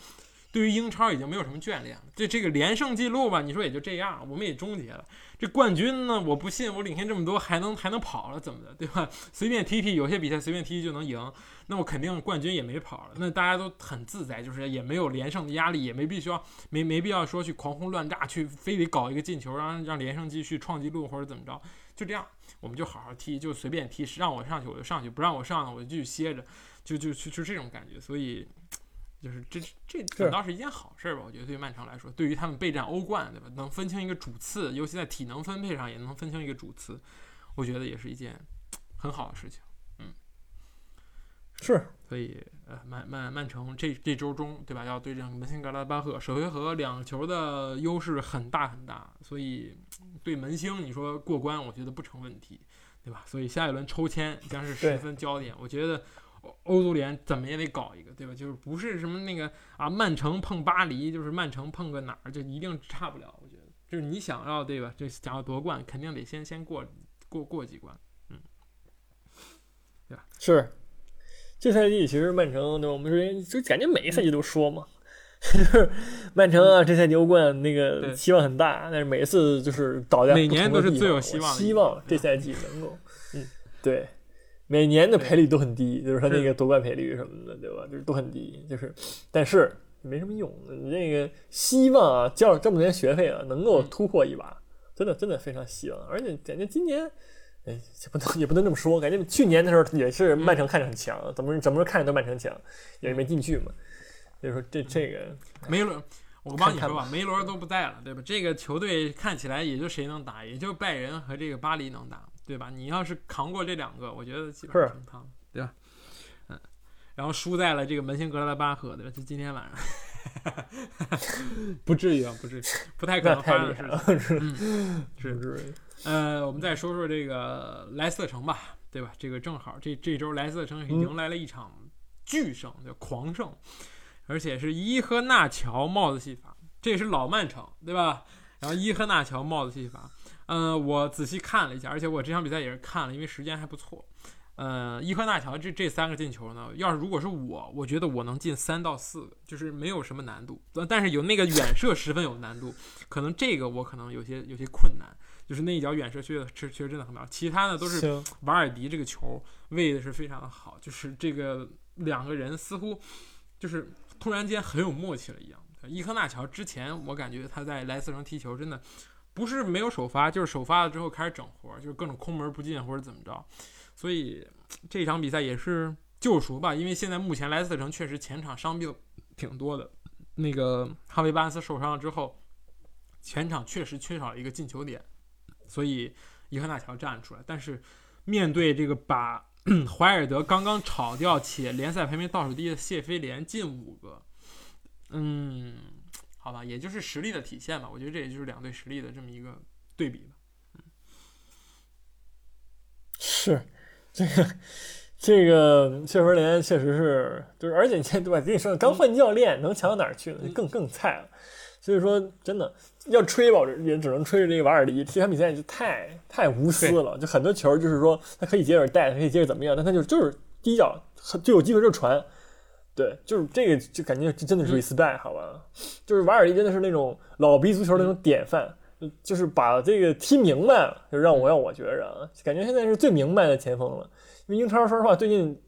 对于英超已经没有什么眷恋了。这这个连胜记录吧，你说也就这样，我们也终结了。这冠军呢，我不信我领先这么多还能还能跑了，怎么的，对吧？随便踢踢，有些比赛随便踢踢就能赢，那我肯定冠军也没跑了。那大家都很自在，就是也没有连胜的压力，也没必须要没没必要说去狂轰乱炸，去非得搞一个进球，让让连胜继续创纪录或者怎么着，就这样，我们就好好踢，就随便踢，让我上去我就上去，不让我上我就继续歇着，就就就就这种感觉，所以。就是这这反倒是一件好事吧？我觉得对于曼城来说，对于他们备战欧冠，对吧？能分清一个主次，尤其在体能分配上也能分清一个主次，我觉得也是一件很好的事情。嗯，是。所以呃，曼曼曼城这这周中对吧？要对阵门兴格拉巴赫，首回合两球的优势很大很大，所以对门兴你说过关，我觉得不成问题，对吧？所以下一轮抽签将是十分焦点，我觉得。欧足联怎么也得搞一个，对吧？就是不是什么那个啊，曼城碰巴黎，就是曼城碰个哪儿，就一定差不了。我觉得，就是你想要对吧？就想要夺冠，肯定得先先过过过几关，嗯，对吧？是。这赛季其实曼城，对吧？我们说就感觉每一赛季都说嘛，就是曼城啊，这赛季欧冠那个希望很大，但是每一次就是倒在每年都是最有希望，希望这赛季能够，嗯，对。每年的赔率都很低，就是说那个夺冠赔率什么的，对吧？就是都很低，就是，但是没什么用。你那个希望啊，交这么多年学费啊，能够突破一把，真的真的非常希望。而且感觉今年，哎，不能也不能这么说，感觉去年的时候也是曼城看着很强，怎么怎么说看着都曼城强，也是没进去嘛。就是说这这个梅罗，我帮你说吧，梅罗都不在了，对吧？这个球队看起来也就谁能打，也就拜仁和这个巴黎能打。对吧？你要是扛过这两个，我觉得基本上成汤，对吧？嗯，然后输在了这个门兴格拉巴赫，对吧？就今天晚上，不至于啊，不至于，不太可能发生的事情。嗯，是是。呃，我们再说说这个莱斯特城吧，对吧？这个正好这这周莱斯特城迎来了一场巨胜，叫狂胜，而且是伊赫纳乔帽子戏法，这也是老曼城，对吧？然后伊赫纳乔帽子戏法。嗯，我仔细看了一下，而且我这场比赛也是看了，因为时间还不错。呃，伊科纳乔这这三个进球呢，要是如果是我，我觉得我能进三到四个，就是没有什么难度。但是有那个远射十分有难度，可能这个我可能有些有些困难，就是那一脚远射确实确实真的很妙。其他的都是瓦尔迪这个球喂的是非常的好，就是这个两个人似乎就是突然间很有默契了一样。伊科纳乔之前我感觉他在莱斯城踢球真的。不是没有首发，就是首发了之后开始整活，就是各种空门不进或者怎么着，所以这场比赛也是救赎吧。因为现在目前莱斯特城确实前场伤病挺多的，那个哈维巴恩斯受伤了之后，前场确实缺少一个进球点，所以伊赫纳乔站出来。但是面对这个把 怀尔德刚刚炒掉且联赛排名倒数第一的谢菲联进五个，嗯。好吧，也就是实力的体现吧。我觉得这也就是两队实力的这么一个对比吧。嗯，是这个这个谢菲联确实是，就是而且你对吧？跟你说刚换教练，能强到哪儿去呢？更更菜了。所以说，真的要吹吧，也只能吹着这个瓦尔迪。这场比赛就太太无私了，就很多球就是说他可以接着带，他可以接着怎么样，但他就就是第一脚就有机会就传。对，就是这个，就感觉真的是 respect 好吧？就是瓦尔迪真的是那种老逼足球那种典范，就是把这个踢明白了，就让我让我觉着啊，感觉现在是最明白的前锋了。因为英超说实话，最近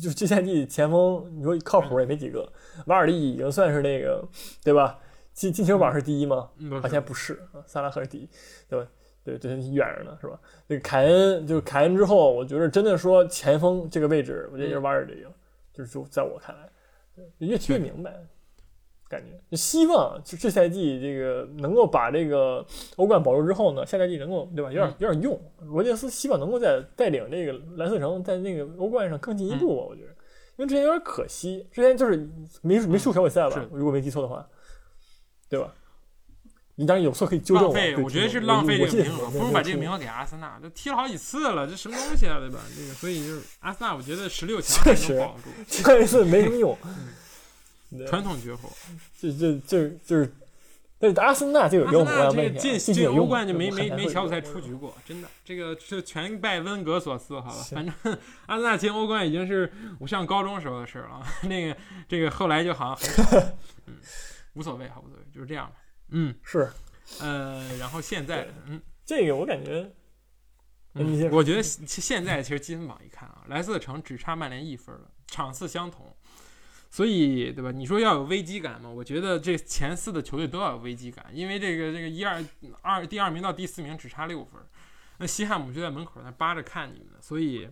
就是这赛季前锋，你说靠谱也没几个。瓦尔迪已经算是那个，对吧？进进球榜是第一吗？好像不是啊，萨拉赫是第一，对吧？对对，远着呢，是吧？那个凯恩就是凯恩之后，我觉得真的说前锋这个位置，我觉得就是瓦尔迪。就是说，在我看来，越踢越明白，感觉希望就这赛季这个能够把这个欧冠保住之后呢，下赛季能够对吧？有点有点用。罗杰斯希望能够在带领这个蓝色城在那个欧冠上更进一步吧我觉得，因为之前有点可惜，之前就是没没输小组赛吧，如果没记错的话，对吧？你当然有错可以纠正我。我觉得是浪费这个名额，不如把这个名额给阿森纳，都踢了好几次了，这什么东西啊，对吧？这个，所以就是阿森纳，我觉得十六强还能保住，上一次没什么用，传统绝活，这这这就是但是阿森纳就有个进进欧冠就没没没小组赛出局过，真的，这个是全拜温格所赐，好吧？反正 阿森纳进欧冠已经是我上高中时候的事了，那个这个后来就好像无所谓，好无所谓，就是这样吧。嗯，是呃，然后现在，嗯这个我感觉嗯，我觉得现现在其实积分榜一看啊，莱斯特城只差曼联一分了，场次相同。所以，对吧？你说要有危机感嘛？我觉得这前四的球队都要有危机感，因为这个这个一二二第二名到第四名只差六分，那西汉姆就在门口那扒着看你们呢，所以，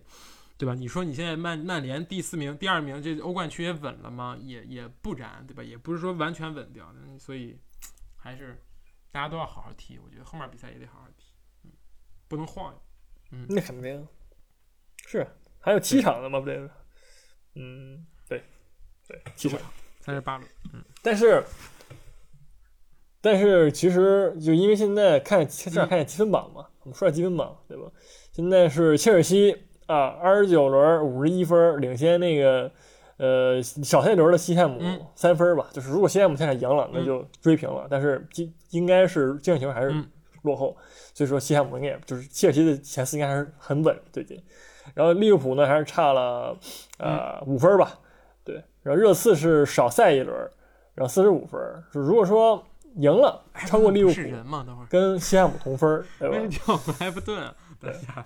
对吧？你说你现在曼曼联第四名、第二名，这欧冠区也稳了吗？也也不然，对吧？也不是说完全稳掉的，所以还是大家都要好好踢。我觉得后面比赛也得好好踢，嗯，不能晃悠。那肯定是还有七场的嘛，不对？嗯，对对，七场。三十八轮，嗯但是，但是其实就因为现在看现在看见积分榜嘛，我们说下积分榜对吧？现在是切尔西啊，二十九轮五十一分，领先那个呃小赛轮的西汉姆嗯三分吧。就是如果西汉姆现在赢了，那就追平了，但是应应该是净胜球还是嗯落后，所以说西汉姆应该也就是切尔西的前四应该还是很稳最近。然后利物浦呢还是差了呃五分吧，对，然后热刺是少赛一轮，然后四十五分。就如果说赢了，超过利物浦是，人吗？等会儿。跟西汉姆同分，对吧？叫 埃弗顿啊？等一下，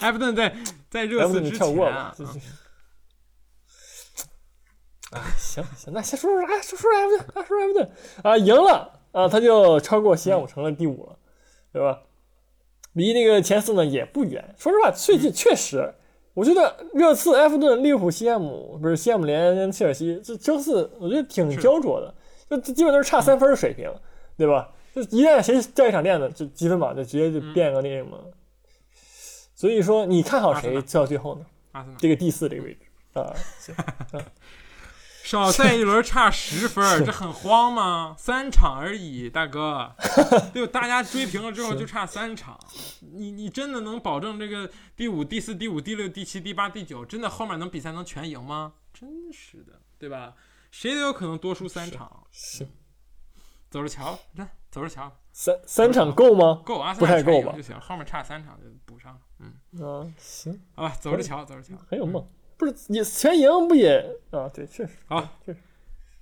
埃弗顿在在热刺之前跳过吧啊，，行行，那先说说啥，说说埃弗顿，啊，说说埃弗顿啊，赢了啊，他就超过西汉姆成了第五了，对吧？离那个前四呢也不远。说实话，最近确实，我觉得热刺、埃弗顿、利物浦、西汉姆不是西汉姆联跟切尔西，这争四我觉得挺焦灼的，就基本都是差三分的水平，对吧？就一旦谁掉一场链子，就积分榜就直接就变个那什么。所以说，你看好谁阿森纳跳到最后呢？这个第四这个位置啊，行少赛一轮差十分，这很慌吗？三场而已，大哥，就大家追平了之后就差三场，你你真的能保证这个第五、第四、第五、第六、第七、第八、第九，真的后面能比赛能全赢吗？真是的，对吧？谁都有可能多输三场，行，走着瞧，来走着瞧，三三场够吗？够阿森不纳全太够吧赢就行，后面差三场就补上，嗯，啊，行，好吧，走着瞧，走着瞧。很有梦。不是也全赢不也啊？对，确实好，确实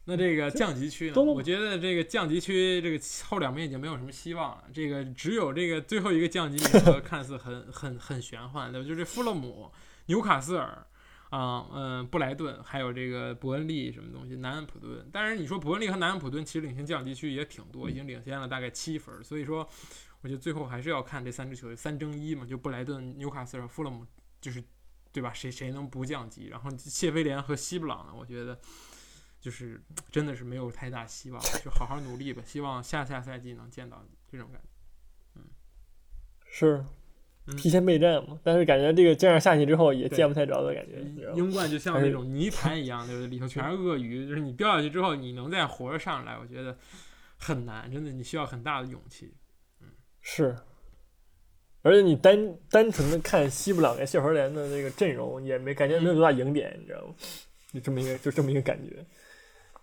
那这个降级区呢？我觉得这个降级区这个后两名已经没有什么希望了。这个只有这个最后一个降级名额看似很 很很玄幻，对吧？就是富勒姆、纽卡斯尔啊，嗯、布莱顿，还有这个伯恩利什么东西，南安普顿。但是，你说伯恩利和南安普顿其实领先降级区也挺多，已经领先了大概七分。所以说，我觉得最后还是要看这三支球队三争一嘛，就布莱顿、纽卡斯尔、富勒姆，就是对吧？谁谁能不降级？然后谢菲联和西布朗呢？我觉得。就是真的是没有太大希望，就好好努力吧。希望下下赛季能见到这种感觉。嗯是嗯提前备战嘛。但是感觉这个这样下去之后也见不太着的感觉？英冠就像那种泥潭一样，对不对？里头全是鳄鱼，就是你掉下去之后，你能再活着上来，我觉得很难，真的，你需要很大的勇气。嗯是。而且你单单纯的看西布朗跟谢弗联的那个阵容，也没感觉没有多大赢点，你知道吗？就这么一个就这么一个感觉。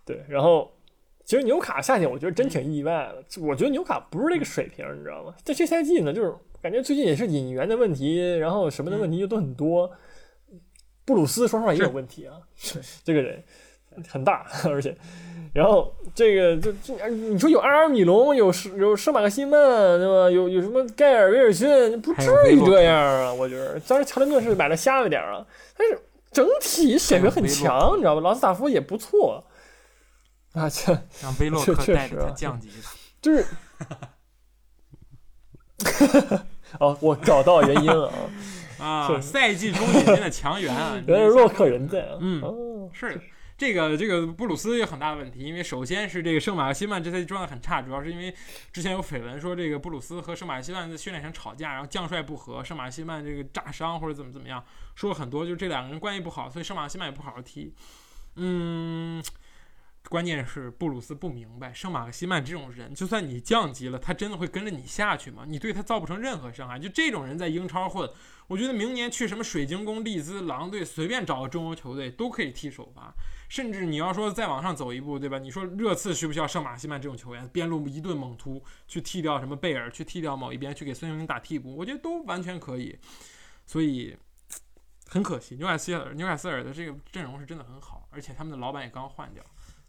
对，然后其实纽卡下去，我觉得真挺意外的。我觉得纽卡不是这个水平，你知道吗？在这赛季呢，就是感觉最近也是引援的问题，然后什么的问题又都很多。布鲁斯说实话也有问题啊，这个人很大，而且，然后这个就这，你说有阿尔米隆，有有圣马克西曼，对吧？有有什么盖尔威尔逊，不至于这样啊！我觉得，当然乔林顿是买的瞎了点儿啊，但是整体水平很强，你知道吧？劳斯塔夫也不错啊，这让威洛克带着他降级了，就是。哦，我找到原因了啊！啊，赛季中引进的强援啊，原来是洛克人在啊！嗯哦，是这个这个布鲁斯有很大的问题，因为首先是这个圣马克西曼这赛季状态很差，主要是因为之前有绯闻说这个布鲁斯和圣马克西曼在训练场吵架，然后将帅不和，圣马克西曼这个炸伤或者怎么怎么样，说了很多，就这两个人关系不好，所以圣马克西曼也不好好踢。嗯，关键是布鲁斯不明白，圣马克西曼这种人，就算你降级了，他真的会跟着你下去吗？你对他造不成任何伤害。就这种人在英超混，我觉得明年去什么水晶宫、利兹、狼队，随便找个中欧球队都可以踢首发。甚至你要说再往上走一步，对吧？你说热刺需不需要圣马克西曼这种球员，边路一顿猛突，去踢掉什么贝尔，去踢掉某一边，去给孙兴民打替补，我觉得都完全可以。所以很可惜，纽卡斯尔纽卡斯尔的这个阵容是真的很好，而且他们的老板也刚换掉，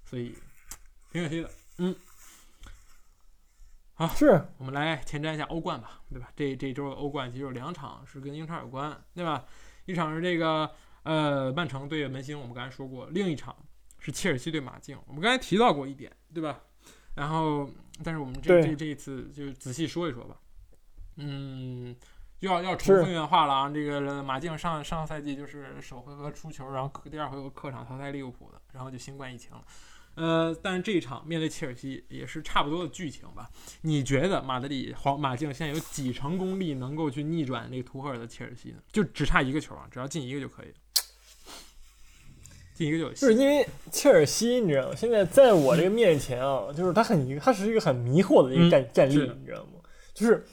所以挺可惜的。嗯，好，是我们来前瞻一下欧冠吧，对吧？这这周的欧冠其实有两场是跟英超有关，对吧？一场是这个。呃，曼城对门兴，我们刚才说过，另一场是切尔西对马竞，我们刚才提到过一点，对吧？然后，但是我们这这这一次就仔细说一说吧。嗯，要要重复原话了啊！这个马竞上上赛季就是首回合出球，然后第二回合客场淘汰利物浦的，然后就新冠疫情了。呃，但是这一场面对切尔西也是差不多的剧情吧？你觉得马德里皇马竞现在有几成功力能够去逆转那个图赫尔的切尔西呢？就只差一个球啊，只要进一个就可以了。进一个就就是因为切尔西，你知道吗？现在在我这个面前啊，就是他很一个，他是一个很迷惑的一个战战力，你知道吗？就是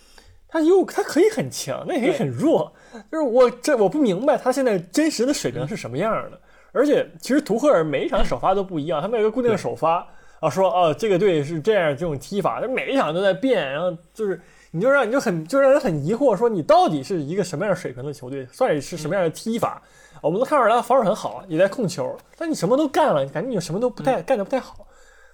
他又他可以很强，那也可以很弱。就是我这我不明白他现在真实的水平是什么样的。而且其实图赫尔每一场首发都不一样，他们有一个固定的首发啊，说哦这个队是这样这种踢法，他每一场都在变，然后就是你就让你就很就让人很疑惑，说你到底是一个什么样水平的球队，算是什么样的踢法？我们都看出来防守很好，也在控球，但你什么都干了，感觉你什么都不太干的不太好，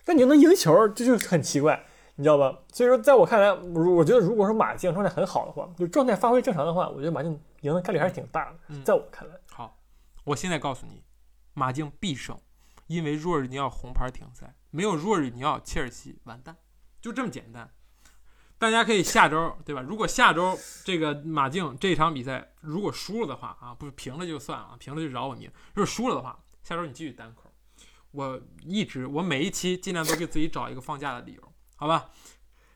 但你又能赢球，这就很奇怪，你知道吧？所以说，在我看来，我我觉得如果说马竞状态很好的话，就状态发挥正常的话，我觉得马竞赢的概率还是挺大的。在我看来，好，我现在告诉你，马竞必胜，因为若日尼奥红牌停赛，没有若日尼奥，切尔西完蛋，就这么简单。大家可以下周对吧？如果下周这个马竞这场比赛如果输了的话啊，不是平了就算了，平了就饶我命。如果输了的话，下周你继续单口。我一直我每一期尽量都给自己找一个放假的理由，好吧？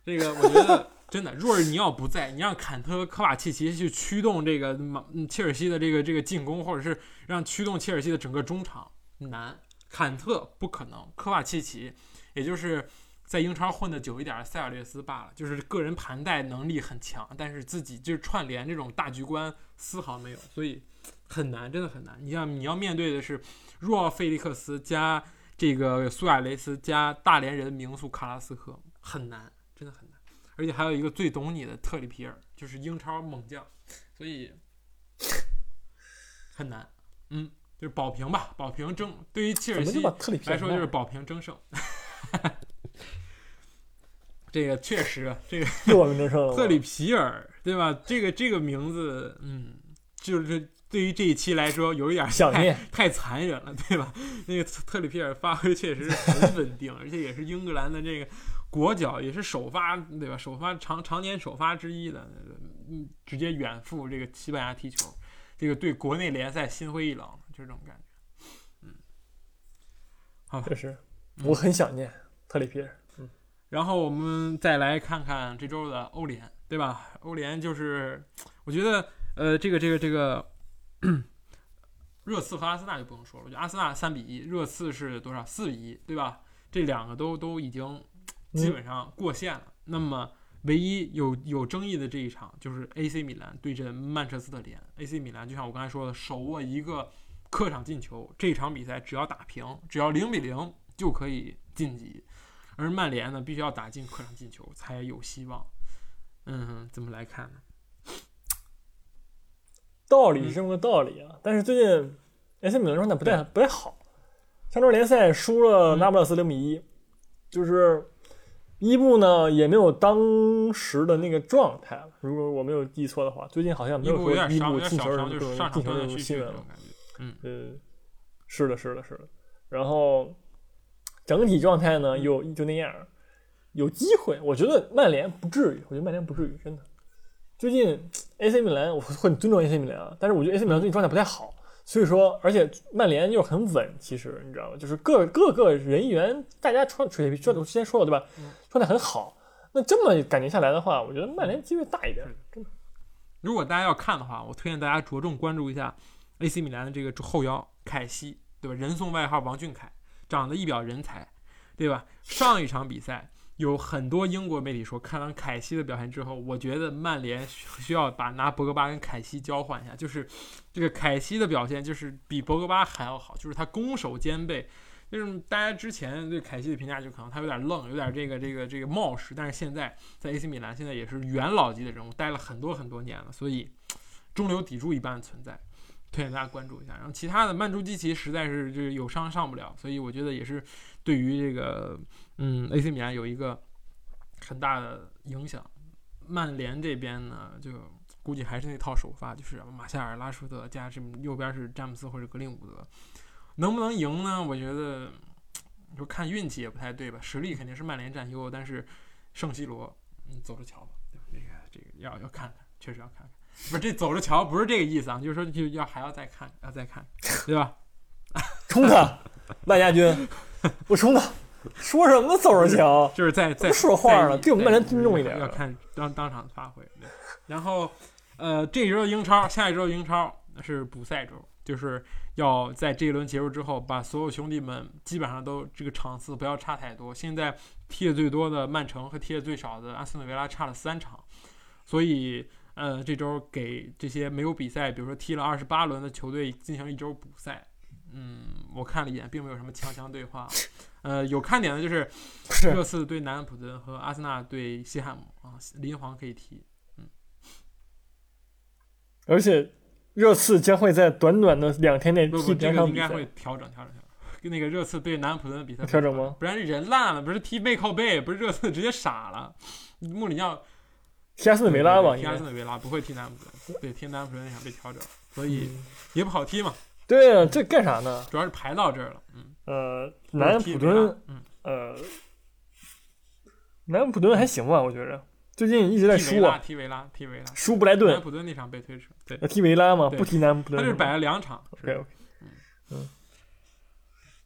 这个我觉得真的，若是你要不在，你让坎特和、科瓦契奇去驱动这个马切尔西的这个这个进攻，或者是让驱动切尔西的整个中场难。坎特不可能，科瓦契奇也就是。在英超混的久一点的塞尔略斯罢了，就是个人盘带能力很强，但是自己就是串联这种大局观丝毫没有，所以很难，真的很难。你像你要面对的是若费利克斯加这个苏亚雷斯加大连人名宿卡拉斯科，很难，真的很难。而且还有一个最懂你的特里皮尔，就是英超猛将，所以 很难。嗯，就是保平吧，保平争。对于切尔西来说，就是保平争胜。这个确实，这个 特里皮尔，对吧？这个这个名字，嗯，就是对于这一期来说，有一点太太残忍了，对吧？那个特里皮尔发挥确实很稳定，而且也是英格兰的这个国脚，也是首发，对吧？首发常常年首发之一的，嗯，直接远赴这个西班牙踢球，这个对国内联赛心灰意冷，就这种感觉。嗯，好，确实，我很想念特里皮尔。嗯然后我们再来看看这周的欧联，对吧？欧联就是，我觉得，呃，这个这个这个，热刺和阿森纳就不用说了。我觉得阿森纳三比一，热刺是多少？四比一，对吧？这两个都都已经基本上过线了。那么，唯一有有争议的这一场就是 AC 米兰对阵曼彻斯特联。AC 米兰就像我刚才说的，手握一个客场进球，这场比赛只要打平，只要零比零就可以晋级。而曼联呢，必须要打进客场进球才有希望。嗯，怎么来看呢？道理是这么个道理啊，但是最近 AC 米兰状态不太不太好，上周联赛输了那不勒斯零比一，就是伊布呢也没有当时的那个状态了。如果我没有记错的话，最近好像没有说伊布进球的进球的新闻了。嗯，呃，是的，是的，是的。然后。整体状态呢，又就那样，有机会。我觉得曼联不至于，我觉得曼联不至于，真的。最近 AC 米兰，我很尊重 AC 米兰啊，但是我觉得 AC 米兰最近状态不太好。所以说，而且曼联又很稳，其实你知道吗？就是各各个人员，大家穿水平，就我之前说了对吧？状态很好。那这么感觉下来的话，我觉得曼联机会大一点，真的。如果大家要看的话，我推荐大家着重关注一下 AC 米兰的这个后腰凯西，对吧？人送外号王俊凯。长得一表人才，对吧？上一场比赛有很多英国媒体说，看完凯西的表现之后，我觉得曼联需要把拿博格巴跟凯西交换一下，就是这个凯西的表现就是比博格巴还要好，就是他攻守兼备。就是大家之前对凯西的评价就可能他有点愣，有点这个这个这个冒失，但是现在在 AC 米兰现在也是元老级的人物，待了很多很多年了，所以中流砥柱一般的存在，推荐大家关注一下。然后其他的曼朱基奇实在是就是有伤上不了，所以我觉得也是对于这个嗯 AC 米兰有一个很大的影响。曼联这边呢，就估计还是那套首发，就是马夏尔、拉什福德加这右边是詹姆斯或者格林伍德。能不能赢呢？我觉得，你说看运气也不太对吧？实力肯定是曼联占优，但是圣西罗，你走着瞧吧，对吧？这个这个要要看看，确实要看看。不是这走着瞧，不是这个意思啊，就是说就要还要再看，要再看，对吧？冲他，万家军，我冲他！说什么走着瞧？就是在在说话了，对我们曼联尊重一点。要看当当场发挥。然后呃，这一周的英超，下一周的英超是补赛周，就是。要在这一轮结束之后，把所有兄弟们基本上都这个场次不要差太多。现在踢的最多的曼城和踢的最少的阿斯顿维拉差了三场，所以呃这周给这些没有比赛，比如说踢了二十八轮的球队进行一周补赛。嗯，我看了一眼，并没有什么强强对话。呃，有看点的就是热刺对南安普顿和阿森纳对西汉姆啊，林皇可以踢。嗯，而且。热刺将会在短短的两天内踢两场比赛。应该会调整调整调整。跟那个热刺对南安普顿的比赛调整吗？不然人烂了，不是踢背靠背，不是热刺直接傻了。穆里尼奥踢阿斯顿维拉吧？踢阿斯顿维拉不会踢南安普顿，对，踢南安普顿那场被调整，所以也不好踢嘛。对啊，这干啥呢？主要是排到这儿了。嗯。呃，南安普敦，嗯，呃，南安普敦还行吧，我觉着。最近一直在输啊，踢维拉，踢维拉，输布莱顿。南普敦那场被推出，对，踢维拉嘛？不踢南普敦。他是摆了两场。OK OK，嗯，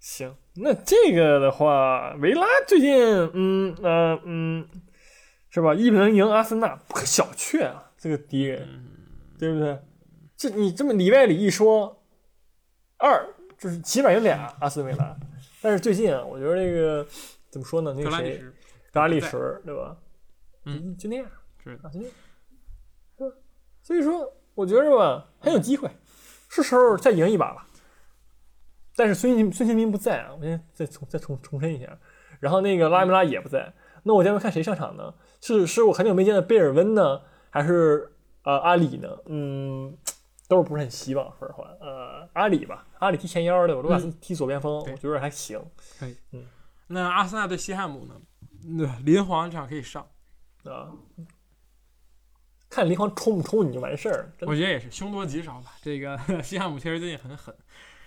行，那这个的话，维拉最近，嗯呃嗯，是吧？一比零赢阿森纳，不可小觑啊，这个敌人，对不对？这你这么里外里一说，二就是起码有俩阿斯顿维拉，但是最近啊，我觉得那个怎么说呢？那个谁，格拉利什，对吧？嗯，就那样，是啊，就那样，是吧？所以说，我觉着吧，很有机会，是时候再赢一把了。但是孙兴孙兴民不在啊，我先再重再重重申一下。然后那个拉梅拉也不在，那我将会看谁上场呢？是是我很久没见的贝尔温呢，还是呃阿里呢？嗯，都是不是很希望，说实话。呃，阿里吧，阿里踢前腰的，罗纳斯踢左边锋，我觉得还行。可以，嗯。那阿森纳对西汉姆呢？那林皇这场可以上。啊，看林皇冲不冲你就完事儿。我觉得也是凶多吉少吧。这个 西汉姆确实最近很狠，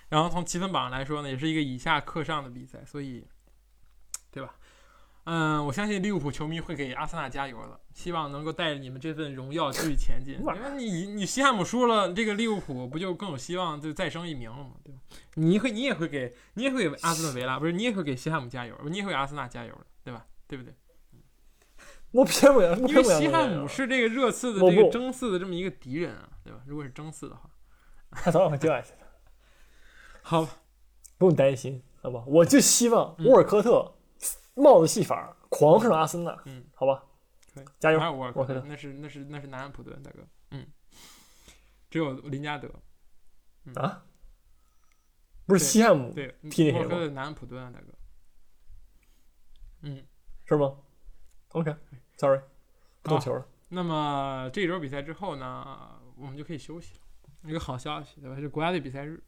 然后从积分榜来说呢，也是一个以下克上的比赛，所以？嗯，我相信利物浦球迷会给阿森纳加油的，希望能够带着你们这份荣耀继续前进。因为你你西汉姆输了，这个利物浦不就更有希望就再升一名了吗？对吧？你会你也会给你也会给阿斯顿维拉，不是你也会给西汉姆加油，你也会给阿森纳加油的，对吧？对不对？我偏不了，因为西汉姆是这个热刺的这个争四的这么一个敌人啊，对吧？如果是争四的话，他早晚会掉下去的。好，不用担心，好吧？我就希望沃尔科特帽子戏法狂胜阿森纳，嗯，好吧？可以，加油！沃尔科特，那是那是那是南安普顿大哥，嗯，只有林加德啊，不是西汉姆对踢那沃尔科特南安普顿大哥，嗯，是吗？OK，Sorry，不懂球了。那么这一周比赛之后呢，我们就可以休息了。一个好消息，对吧？是国家队比赛日。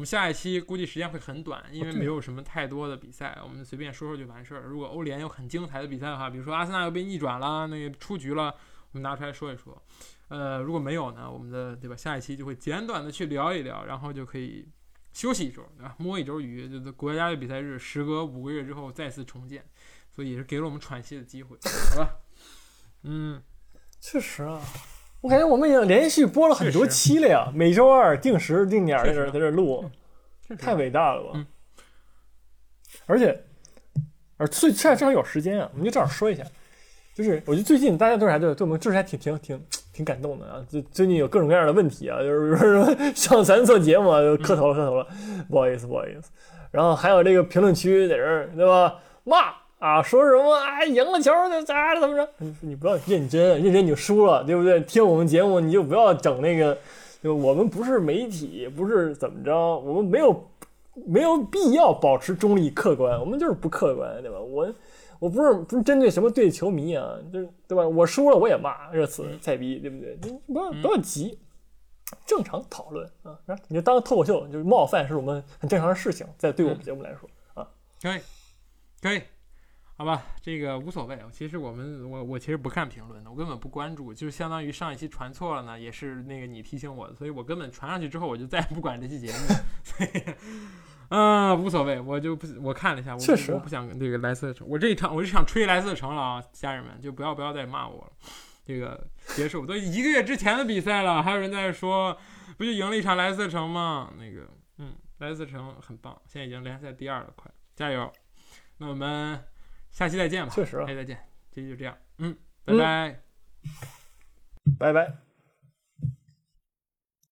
我们下一期估计时间会很短，因为没有什么太多的比赛，我们随便说说就完事儿。如果欧联有很精彩的比赛的话，比如说阿森纳又被逆转了，那个出局了，我们拿出来说一说。呃，如果没有呢，我们的对吧？下一期就会简短的去聊一聊，然后就可以休息一周，对吧？摸一周鱼，就是国家队比赛日，时隔五个月之后再次重建。所以也是给了我们喘息的机会，好吧？嗯，确实啊，我感觉我们已经连续播了很多期了呀，每周二定时定点在这在这录，太伟大了吧！而且，而最现在正好有时间啊，我们就正好说一下，就是我觉得最近大家都是还对对我们就是还挺挺挺挺感动的啊，最最近有各种各样的问题啊，就是说上咱做节目啊，就磕头了磕头了，不好意思不好意思，然后还有这个评论区在这儿，对吧？骂啊，说什么啊赢了球就咋怎么着？你你不要认真，认真你就输了，对不对？听我们节目你就不要整那个，就我们不是媒体，不是怎么着，我们没有没有必要保持中立客观，我们就是不客观，对吧？我我不是不是针对什么对球迷啊，就是对吧？我输了我也骂热刺菜逼，对不对？你不要不要急。正常讨论啊，你就当脱口秀，就是冒犯是我们很正常的事情，在对我们节目来说啊，可以，可以，好吧，这个无所谓。其实我们我我其实不看评论的，我根本不关注，就相当于上一期传错了呢，也是那个你提醒我的，所以我根本传上去之后，我就再也不管这期节目。所以，啊，无所谓，我就不我看了一下，确实我不想这个莱斯特城，我这一场我就想吹莱斯特城了啊，家人们就不要不要再骂我了。这个结束都一个月之前的比赛了，还有人在说，不就赢了一场莱斯特城吗？那个，嗯，莱斯特城很棒，现在已经联赛第二了，快加油！那我们下期再见吧，确实，下期再见，这期就这样，嗯，拜拜，拜拜。